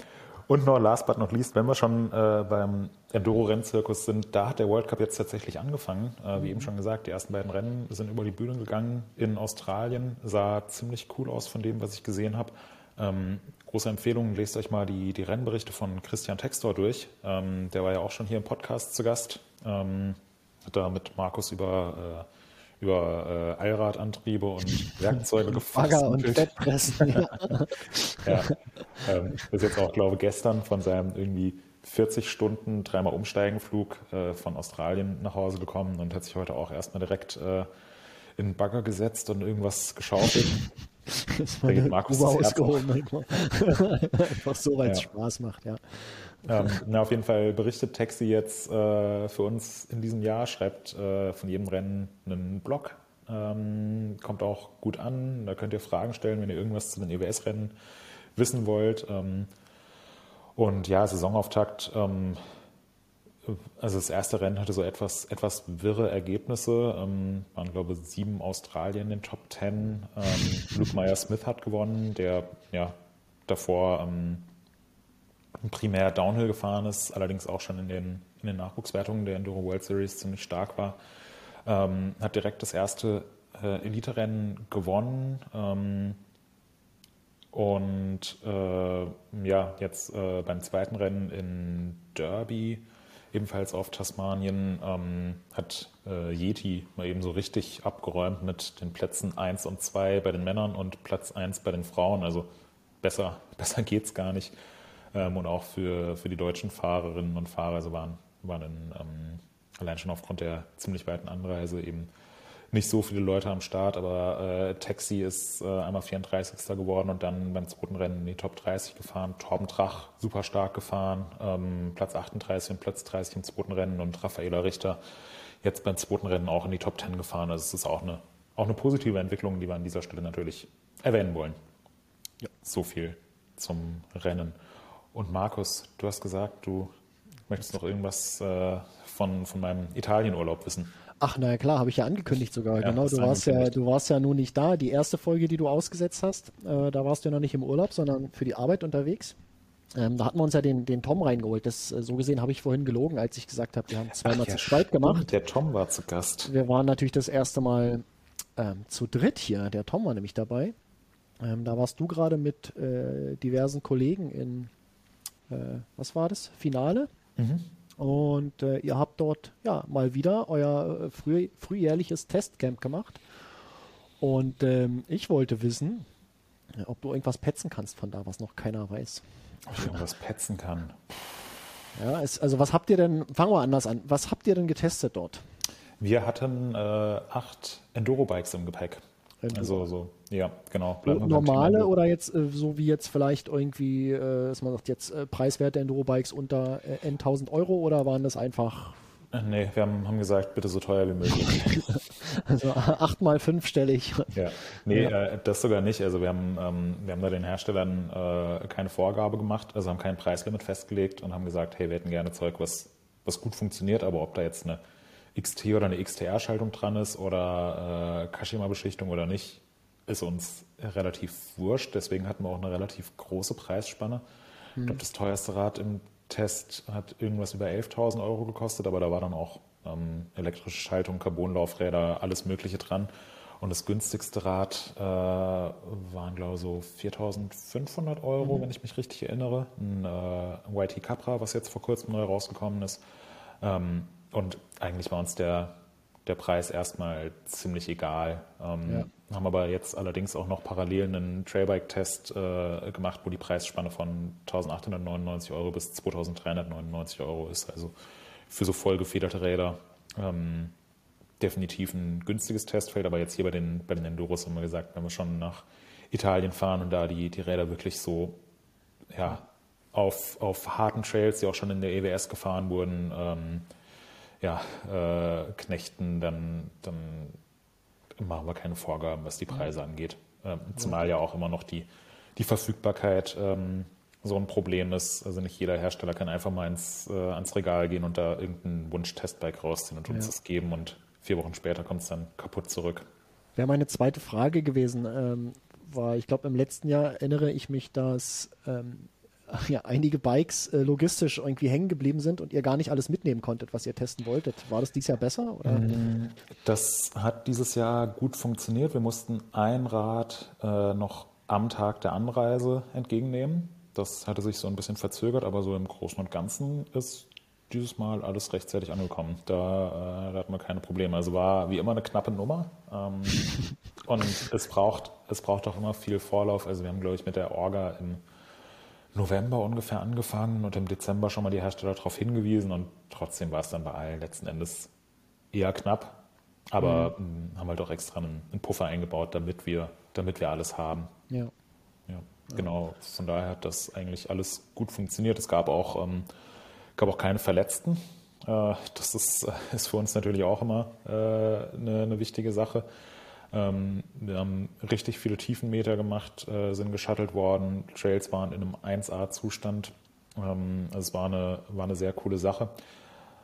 Und noch last but not least, wenn wir schon äh, beim Enduro-Rennzirkus sind, da hat der World Cup jetzt tatsächlich angefangen. Äh, wie eben schon gesagt, die ersten beiden Rennen sind über die Bühne gegangen in Australien. Sah ziemlich cool aus von dem, was ich gesehen habe. Ähm, große Empfehlung, lest euch mal die, die Rennberichte von Christian Textor durch. Ähm, der war ja auch schon hier im Podcast zu Gast. Ähm, hat da mit Markus über äh, über äh, Allradantriebe und Werkzeuge gefasst. Bagger und Fettpressen. ja. ja. Ähm, ist jetzt auch, glaube ich, gestern von seinem irgendwie 40 Stunden dreimal Umsteigenflug äh, von Australien nach Hause gekommen und hat sich heute auch erstmal direkt äh, in den Bagger gesetzt und irgendwas geschaufelt. Das war da geht Markus ausgehoben. Einfach so, weil es ja. Spaß macht, ja. Ähm, na, auf jeden Fall berichtet Taxi jetzt äh, für uns in diesem Jahr, schreibt äh, von jedem Rennen einen Blog. Ähm, kommt auch gut an. Da könnt ihr Fragen stellen, wenn ihr irgendwas zu den EWS-Rennen wissen wollt. Ähm, und ja, Saisonauftakt. Also das erste Rennen hatte so etwas, etwas wirre Ergebnisse. Ähm, waren, glaube ich, sieben Australien in den Top Ten. Ähm, Luke Meyer-Smith hat gewonnen, der ja davor ähm, primär Downhill gefahren ist, allerdings auch schon in den, in den Nachwuchswertungen der Enduro World Series ziemlich stark war. Ähm, hat direkt das erste äh, Elite-Rennen gewonnen. Ähm, und äh, ja, jetzt äh, beim zweiten Rennen in Derby, ebenfalls auf Tasmanien, ähm, hat äh, Yeti mal eben so richtig abgeräumt mit den Plätzen 1 und 2 bei den Männern und Platz 1 bei den Frauen. Also besser, besser geht's gar nicht ähm, und auch für, für die deutschen Fahrerinnen und Fahrer. Also waren, waren in, ähm, allein schon aufgrund der ziemlich weiten Anreise eben nicht so viele Leute am Start, aber äh, Taxi ist äh, einmal 34. geworden und dann beim zweiten Rennen in die Top 30 gefahren. Torben Trach super stark gefahren, ähm, Platz 38 und Platz 30 im zweiten Rennen und Raffaela Richter jetzt beim zweiten Rennen auch in die Top 10 gefahren. Also es ist auch eine, auch eine positive Entwicklung, die wir an dieser Stelle natürlich erwähnen wollen. Ja. So viel zum Rennen. Und Markus, du hast gesagt, du möchtest noch irgendwas äh, von, von meinem Italienurlaub wissen. Ach, na ja, klar, habe ich ja angekündigt sogar. Ja, genau, du warst ja, du warst ja nun nicht da. Die erste Folge, die du ausgesetzt hast, äh, da warst du ja noch nicht im Urlaub, sondern für die Arbeit unterwegs. Ähm, da hatten wir uns ja den, den Tom reingeholt. Das, äh, so gesehen habe ich vorhin gelogen, als ich gesagt habe, wir haben zweimal ja, zu zweit gemacht. Der Tom war zu Gast. Wir waren natürlich das erste Mal ähm, zu dritt hier. Der Tom war nämlich dabei. Ähm, da warst du gerade mit äh, diversen Kollegen in äh, was war das? Finale. Mhm. Und äh, ihr habt dort ja mal wieder euer äh, früh, frühjährliches Testcamp gemacht. Und ähm, ich wollte wissen, ob du irgendwas petzen kannst von da, was noch keiner weiß. Ob ich irgendwas petzen kann. Ja, es, also was habt ihr denn, fangen wir anders an, was habt ihr denn getestet dort? Wir hatten äh, acht Enduro-Bikes im Gepäck. Enduro. Also so, ja, genau. Normale oder jetzt äh, so wie jetzt vielleicht irgendwie, äh, dass man sagt, jetzt äh, preiswerte Enduro-Bikes unter äh, 1000 Euro oder waren das einfach Nee, wir haben, haben gesagt, bitte so teuer wie möglich. also achtmal fünfstellig. Ja, nee, ja. Äh, das sogar nicht. Also wir haben, ähm, wir haben da den Herstellern äh, keine Vorgabe gemacht, also haben kein Preislimit festgelegt und haben gesagt, hey, wir hätten gerne Zeug, was, was gut funktioniert, aber ob da jetzt eine XT oder eine XTR-Schaltung dran ist oder äh, Kashima-Beschichtung oder nicht, ist uns relativ wurscht. Deswegen hatten wir auch eine relativ große Preisspanne. Hm. Ich glaube, das teuerste Rad im Test hat irgendwas über 11.000 Euro gekostet, aber da war dann auch ähm, elektrische Schaltung, Carbonlaufräder, alles Mögliche dran. Und das günstigste Rad äh, waren, glaube ich, so 4.500 Euro, mhm. wenn ich mich richtig erinnere. Ein äh, YT Capra, was jetzt vor kurzem neu rausgekommen ist. Ähm, und eigentlich war uns der, der Preis erstmal ziemlich egal. Ähm, ja. Haben aber jetzt allerdings auch noch parallel einen Trailbike-Test äh, gemacht, wo die Preisspanne von 1899 Euro bis 2399 Euro ist. Also für so vollgefederte Räder ähm, definitiv ein günstiges Testfeld. Aber jetzt hier bei den, bei den Enduros haben wir gesagt, wenn wir schon nach Italien fahren und da die, die Räder wirklich so ja, auf, auf harten Trails, die auch schon in der EWS gefahren wurden, ähm, ja, äh, knechten, dann, dann machen wir keine Vorgaben, was die Preise angeht. Ähm, zumal ja auch immer noch die, die Verfügbarkeit ähm, so ein Problem ist. Also nicht jeder Hersteller kann einfach mal ins, äh, ans Regal gehen und da irgendeinen Wunsch-Testbike rausziehen und uns ja. das geben und vier Wochen später kommt es dann kaputt zurück. Wäre meine zweite Frage gewesen, ähm, war, ich glaube, im letzten Jahr erinnere ich mich, dass ähm, ja, einige Bikes äh, logistisch irgendwie hängen geblieben sind und ihr gar nicht alles mitnehmen konntet, was ihr testen wolltet. War das dieses Jahr besser? Oder? Mm, das hat dieses Jahr gut funktioniert. Wir mussten ein Rad äh, noch am Tag der Anreise entgegennehmen. Das hatte sich so ein bisschen verzögert, aber so im Großen und Ganzen ist dieses Mal alles rechtzeitig angekommen. Da, äh, da hatten wir keine Probleme. Also war wie immer eine knappe Nummer. Ähm, und es braucht, es braucht auch immer viel Vorlauf. Also wir haben, glaube ich, mit der Orga im November ungefähr angefangen und im Dezember schon mal die Hersteller darauf hingewiesen und trotzdem war es dann bei allen letzten Endes eher knapp. Aber mhm. haben halt auch extra einen, einen, Puffer eingebaut, damit wir, damit wir alles haben. Ja. ja. Genau, von daher hat das eigentlich alles gut funktioniert. Es gab auch, ähm, gab auch keine Verletzten. Äh, das ist, ist für uns natürlich auch immer äh, eine, eine wichtige Sache. Ähm, wir haben richtig viele Tiefenmeter gemacht, äh, sind geschattelt worden. Trails waren in einem 1A-Zustand. Ähm, also es war eine, war eine sehr coole Sache.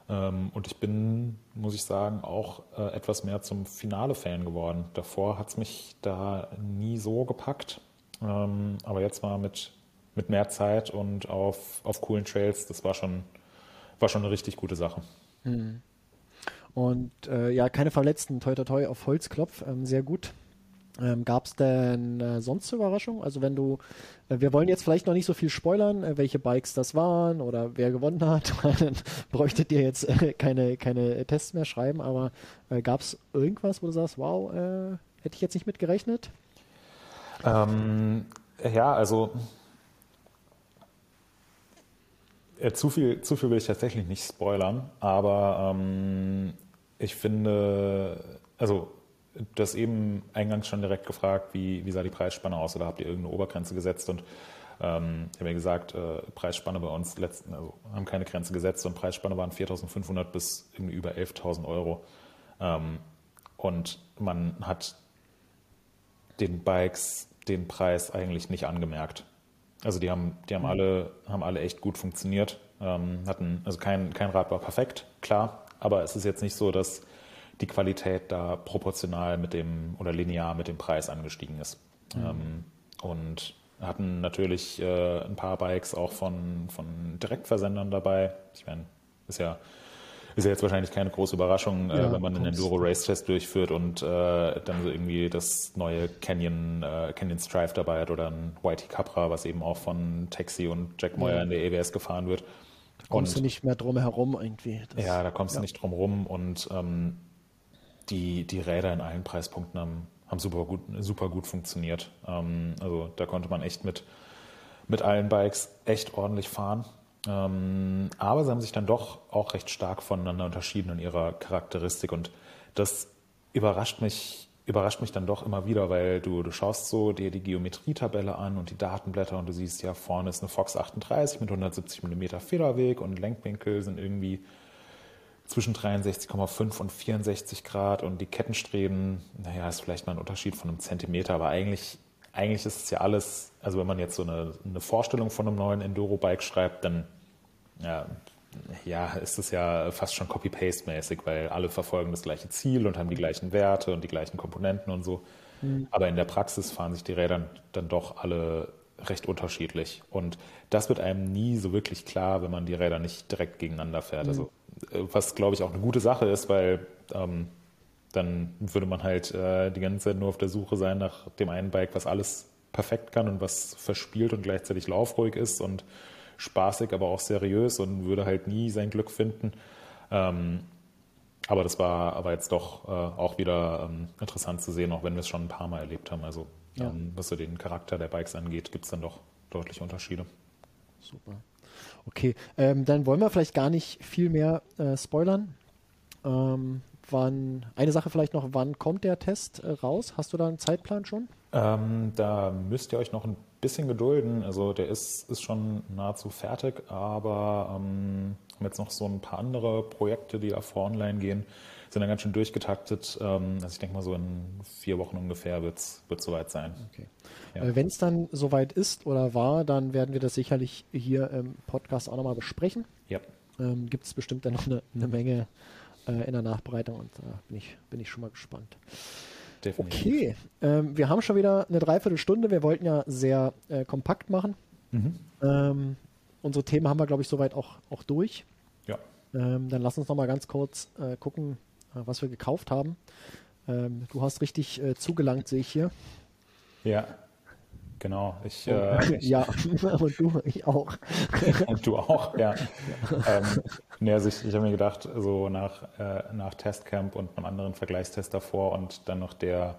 Ähm, und ich bin, muss ich sagen, auch äh, etwas mehr zum Finale-Fan geworden. Davor hat es mich da nie so gepackt. Ähm, aber jetzt war mit, mit mehr Zeit und auf, auf coolen Trails, das war schon, war schon eine richtig gute Sache. Mhm. Und äh, ja, keine Verletzten, toi toi toi auf Holzklopf, ähm, sehr gut. Ähm, Gab es denn äh, sonst Überraschungen? Also wenn du, äh, wir wollen jetzt vielleicht noch nicht so viel spoilern, äh, welche Bikes das waren oder wer gewonnen hat, dann bräuchtet ihr jetzt äh, keine, keine Tests mehr schreiben, aber äh, gab es irgendwas, wo du sagst, wow, äh, hätte ich jetzt nicht mit gerechnet? Ähm, ja, also zu viel, zu viel will ich tatsächlich nicht spoilern, aber ähm, ich finde, also du hast eben eingangs schon direkt gefragt, wie, wie sah die Preisspanne aus oder habt ihr irgendeine Obergrenze gesetzt und ähm, ich habe ja gesagt, äh, Preisspanne bei uns letzten, also haben keine Grenze gesetzt und Preisspanne waren 4.500 bis irgendwie über 11.000 Euro. Ähm, und man hat den Bikes den Preis eigentlich nicht angemerkt. Also die haben, die haben mhm. alle, haben alle echt gut funktioniert. Ähm, hatten, also kein, kein Rad war perfekt, klar, aber es ist jetzt nicht so, dass die Qualität da proportional mit dem oder linear mit dem Preis angestiegen ist. Mhm. Ähm, und hatten natürlich äh, ein paar Bikes auch von, von Direktversendern dabei. Ich meine, ist ja, ist ja jetzt wahrscheinlich keine große Überraschung, äh, ja, äh, wenn man einen Enduro Race Test durchführt und äh, dann so irgendwie das neue Canyon, äh, Canyon Strive dabei hat oder ein YT Capra, was eben auch von Taxi und Jack Moyer ja. in der EWS gefahren wird. Da kommst und, du nicht mehr drum herum irgendwie. Das, ja, da kommst ja. du nicht drum rum und ähm, die, die Räder in allen Preispunkten haben, haben super, gut, super gut funktioniert. Ähm, also da konnte man echt mit, mit allen Bikes echt ordentlich fahren. Ähm, aber sie haben sich dann doch auch recht stark voneinander unterschieden in ihrer Charakteristik und das überrascht mich, überrascht mich dann doch immer wieder, weil du, du schaust so dir die Geometrietabelle an und die Datenblätter und du siehst ja vorne ist eine Fox 38 mit 170 mm Federweg und Lenkwinkel sind irgendwie zwischen 63,5 und 64 Grad und die Kettenstreben, naja, ist vielleicht mal ein Unterschied von einem Zentimeter, aber eigentlich, eigentlich ist es ja alles, also wenn man jetzt so eine, eine Vorstellung von einem neuen Enduro-Bike schreibt, dann ja, ja, ist es ja fast schon Copy-Paste-mäßig, weil alle verfolgen das gleiche Ziel und haben die gleichen Werte und die gleichen Komponenten und so. Mhm. Aber in der Praxis fahren sich die Räder dann doch alle recht unterschiedlich. Und das wird einem nie so wirklich klar, wenn man die Räder nicht direkt gegeneinander fährt. Mhm. Also, äh, was glaube ich auch eine gute Sache ist, weil ähm, dann würde man halt äh, die ganze Zeit nur auf der Suche sein nach dem einen Bike, was alles perfekt kann und was verspielt und gleichzeitig laufruhig ist und spaßig, aber auch seriös und würde halt nie sein Glück finden. Ähm, aber das war aber jetzt doch äh, auch wieder ähm, interessant zu sehen, auch wenn wir es schon ein paar Mal erlebt haben. Also ja. ähm, was so den Charakter der Bikes angeht, gibt es dann doch deutliche Unterschiede. Super. Okay, ähm, dann wollen wir vielleicht gar nicht viel mehr äh, spoilern. Ähm, wann, eine Sache vielleicht noch, wann kommt der Test äh, raus? Hast du da einen Zeitplan schon? Ähm, da müsst ihr euch noch ein bisschen gedulden. Also der ist, ist schon nahezu fertig, aber ähm, haben jetzt noch so ein paar andere Projekte, die da vor online gehen, sind dann ganz schön durchgetaktet. Ähm, also ich denke mal so in vier Wochen ungefähr wird es soweit sein. Okay. Ja. Äh, Wenn es dann soweit ist oder war, dann werden wir das sicherlich hier im Podcast auch nochmal besprechen. Ja. Ähm, Gibt es bestimmt dann noch eine, eine Menge äh, in der Nachbereitung und da äh, bin, ich, bin ich schon mal gespannt. Definitiv. Okay, ähm, wir haben schon wieder eine Dreiviertelstunde. Wir wollten ja sehr äh, kompakt machen. Mhm. Ähm, unsere Themen haben wir, glaube ich, soweit auch, auch durch. Ja. Ähm, dann lass uns noch mal ganz kurz äh, gucken, äh, was wir gekauft haben. Ähm, du hast richtig äh, zugelangt, sehe ich hier. Ja. Genau, ich, äh, ich ja, und du, ich auch. und du auch, ja. ähm, nee, also ich, ich habe mir gedacht, so nach, äh, nach Testcamp und einem anderen Vergleichstest davor und dann noch der,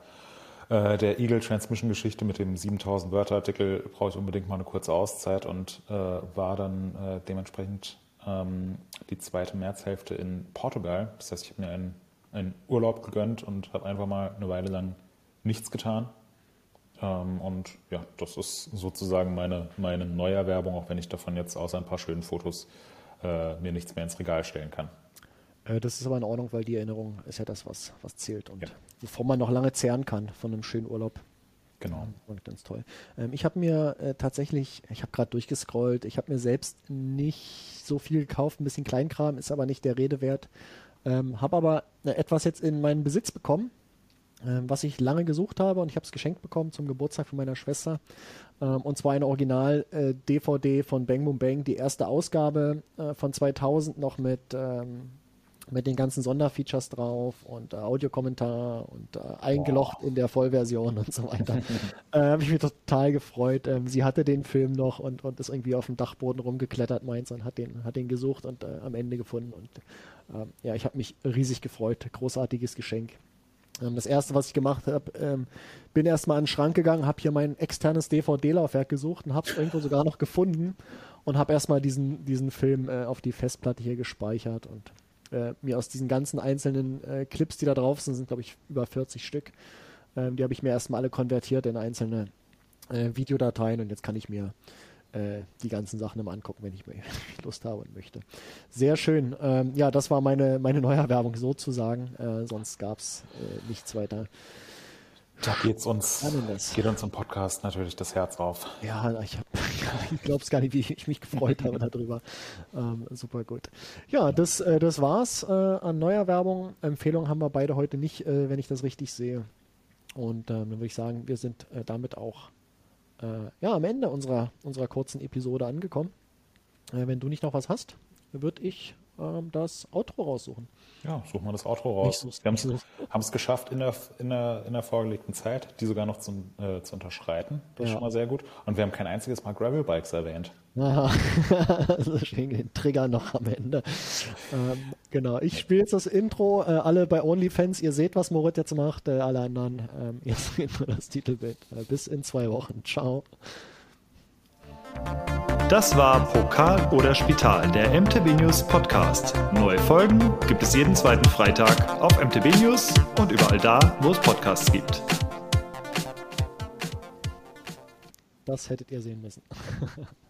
äh, der Eagle Transmission Geschichte mit dem 7000 Wörter Artikel brauche ich unbedingt mal eine kurze Auszeit und äh, war dann äh, dementsprechend ähm, die zweite Märzhälfte in Portugal. Das heißt, ich habe mir einen, einen Urlaub gegönnt und habe einfach mal eine Weile lang nichts getan und ja, das ist sozusagen meine, meine Neuerwerbung, auch wenn ich davon jetzt außer ein paar schönen Fotos äh, mir nichts mehr ins Regal stellen kann. Äh, das ist aber in Ordnung, weil die Erinnerung ist ja das, was, was zählt und ja. wovon man noch lange zehren kann von einem schönen Urlaub. Genau. Ganz toll. Ähm, ich habe mir äh, tatsächlich, ich habe gerade durchgescrollt, ich habe mir selbst nicht so viel gekauft, ein bisschen Kleinkram, ist aber nicht der Rede wert. Ähm, habe aber äh, etwas jetzt in meinen Besitz bekommen, ähm, was ich lange gesucht habe und ich habe es geschenkt bekommen zum Geburtstag von meiner Schwester. Ähm, und zwar eine Original-DVD äh, von Bang Boom Bang, die erste Ausgabe äh, von 2000 noch mit, ähm, mit den ganzen Sonderfeatures drauf und äh, Audiokommentar und äh, eingelocht wow. in der Vollversion und so weiter. äh, habe ich mich total gefreut. Ähm, sie hatte den Film noch und, und ist irgendwie auf dem Dachboden rumgeklettert, meins, und hat den, hat den gesucht und äh, am Ende gefunden. Und ähm, ja, ich habe mich riesig gefreut. Großartiges Geschenk. Ähm, das erste, was ich gemacht habe, ähm, bin erstmal an den Schrank gegangen, habe hier mein externes DVD-Laufwerk gesucht und habe es irgendwo sogar noch gefunden und habe erstmal diesen, diesen Film äh, auf die Festplatte hier gespeichert und äh, mir aus diesen ganzen einzelnen äh, Clips, die da drauf sind, sind glaube ich über 40 Stück, ähm, die habe ich mir erstmal alle konvertiert in einzelne äh, Videodateien und jetzt kann ich mir äh, die ganzen Sachen immer angucken, wenn ich, wenn ich Lust habe und möchte. Sehr schön. Ähm, ja, das war meine, meine Neuerwerbung sozusagen. Äh, sonst gab es äh, nichts weiter. Da geht's uns, geht uns im Podcast natürlich das Herz auf. Ja, ich, ich glaube es gar nicht, wie ich mich gefreut habe darüber. Ähm, super gut. Ja, das, äh, das war's äh, an Neuerwerbung. Empfehlungen haben wir beide heute nicht, äh, wenn ich das richtig sehe. Und ähm, dann würde ich sagen, wir sind äh, damit auch äh, ja, am Ende unserer, unserer kurzen Episode angekommen. Äh, wenn du nicht noch was hast, würde ich ähm, das Outro raussuchen. Ja, such mal das Outro raus. Wir haben es geschafft in der, in, der, in der vorgelegten Zeit, die sogar noch zu, äh, zu unterschreiten. Das ja. ist schon mal sehr gut. Und wir haben kein einziges Mal Gravel Bikes erwähnt. Aha, also den Trigger noch am Ende. Ähm, genau, ich spiele jetzt das Intro. Äh, alle bei OnlyFans, ihr seht, was Moritz jetzt macht. Äh, alle anderen, ähm, ihr seht nur das Titelbild. Äh, bis in zwei Wochen. Ciao. Das war Pokal oder Spital, der MTB News Podcast. Neue Folgen gibt es jeden zweiten Freitag auf MTB News und überall da, wo es Podcasts gibt. Das hättet ihr sehen müssen.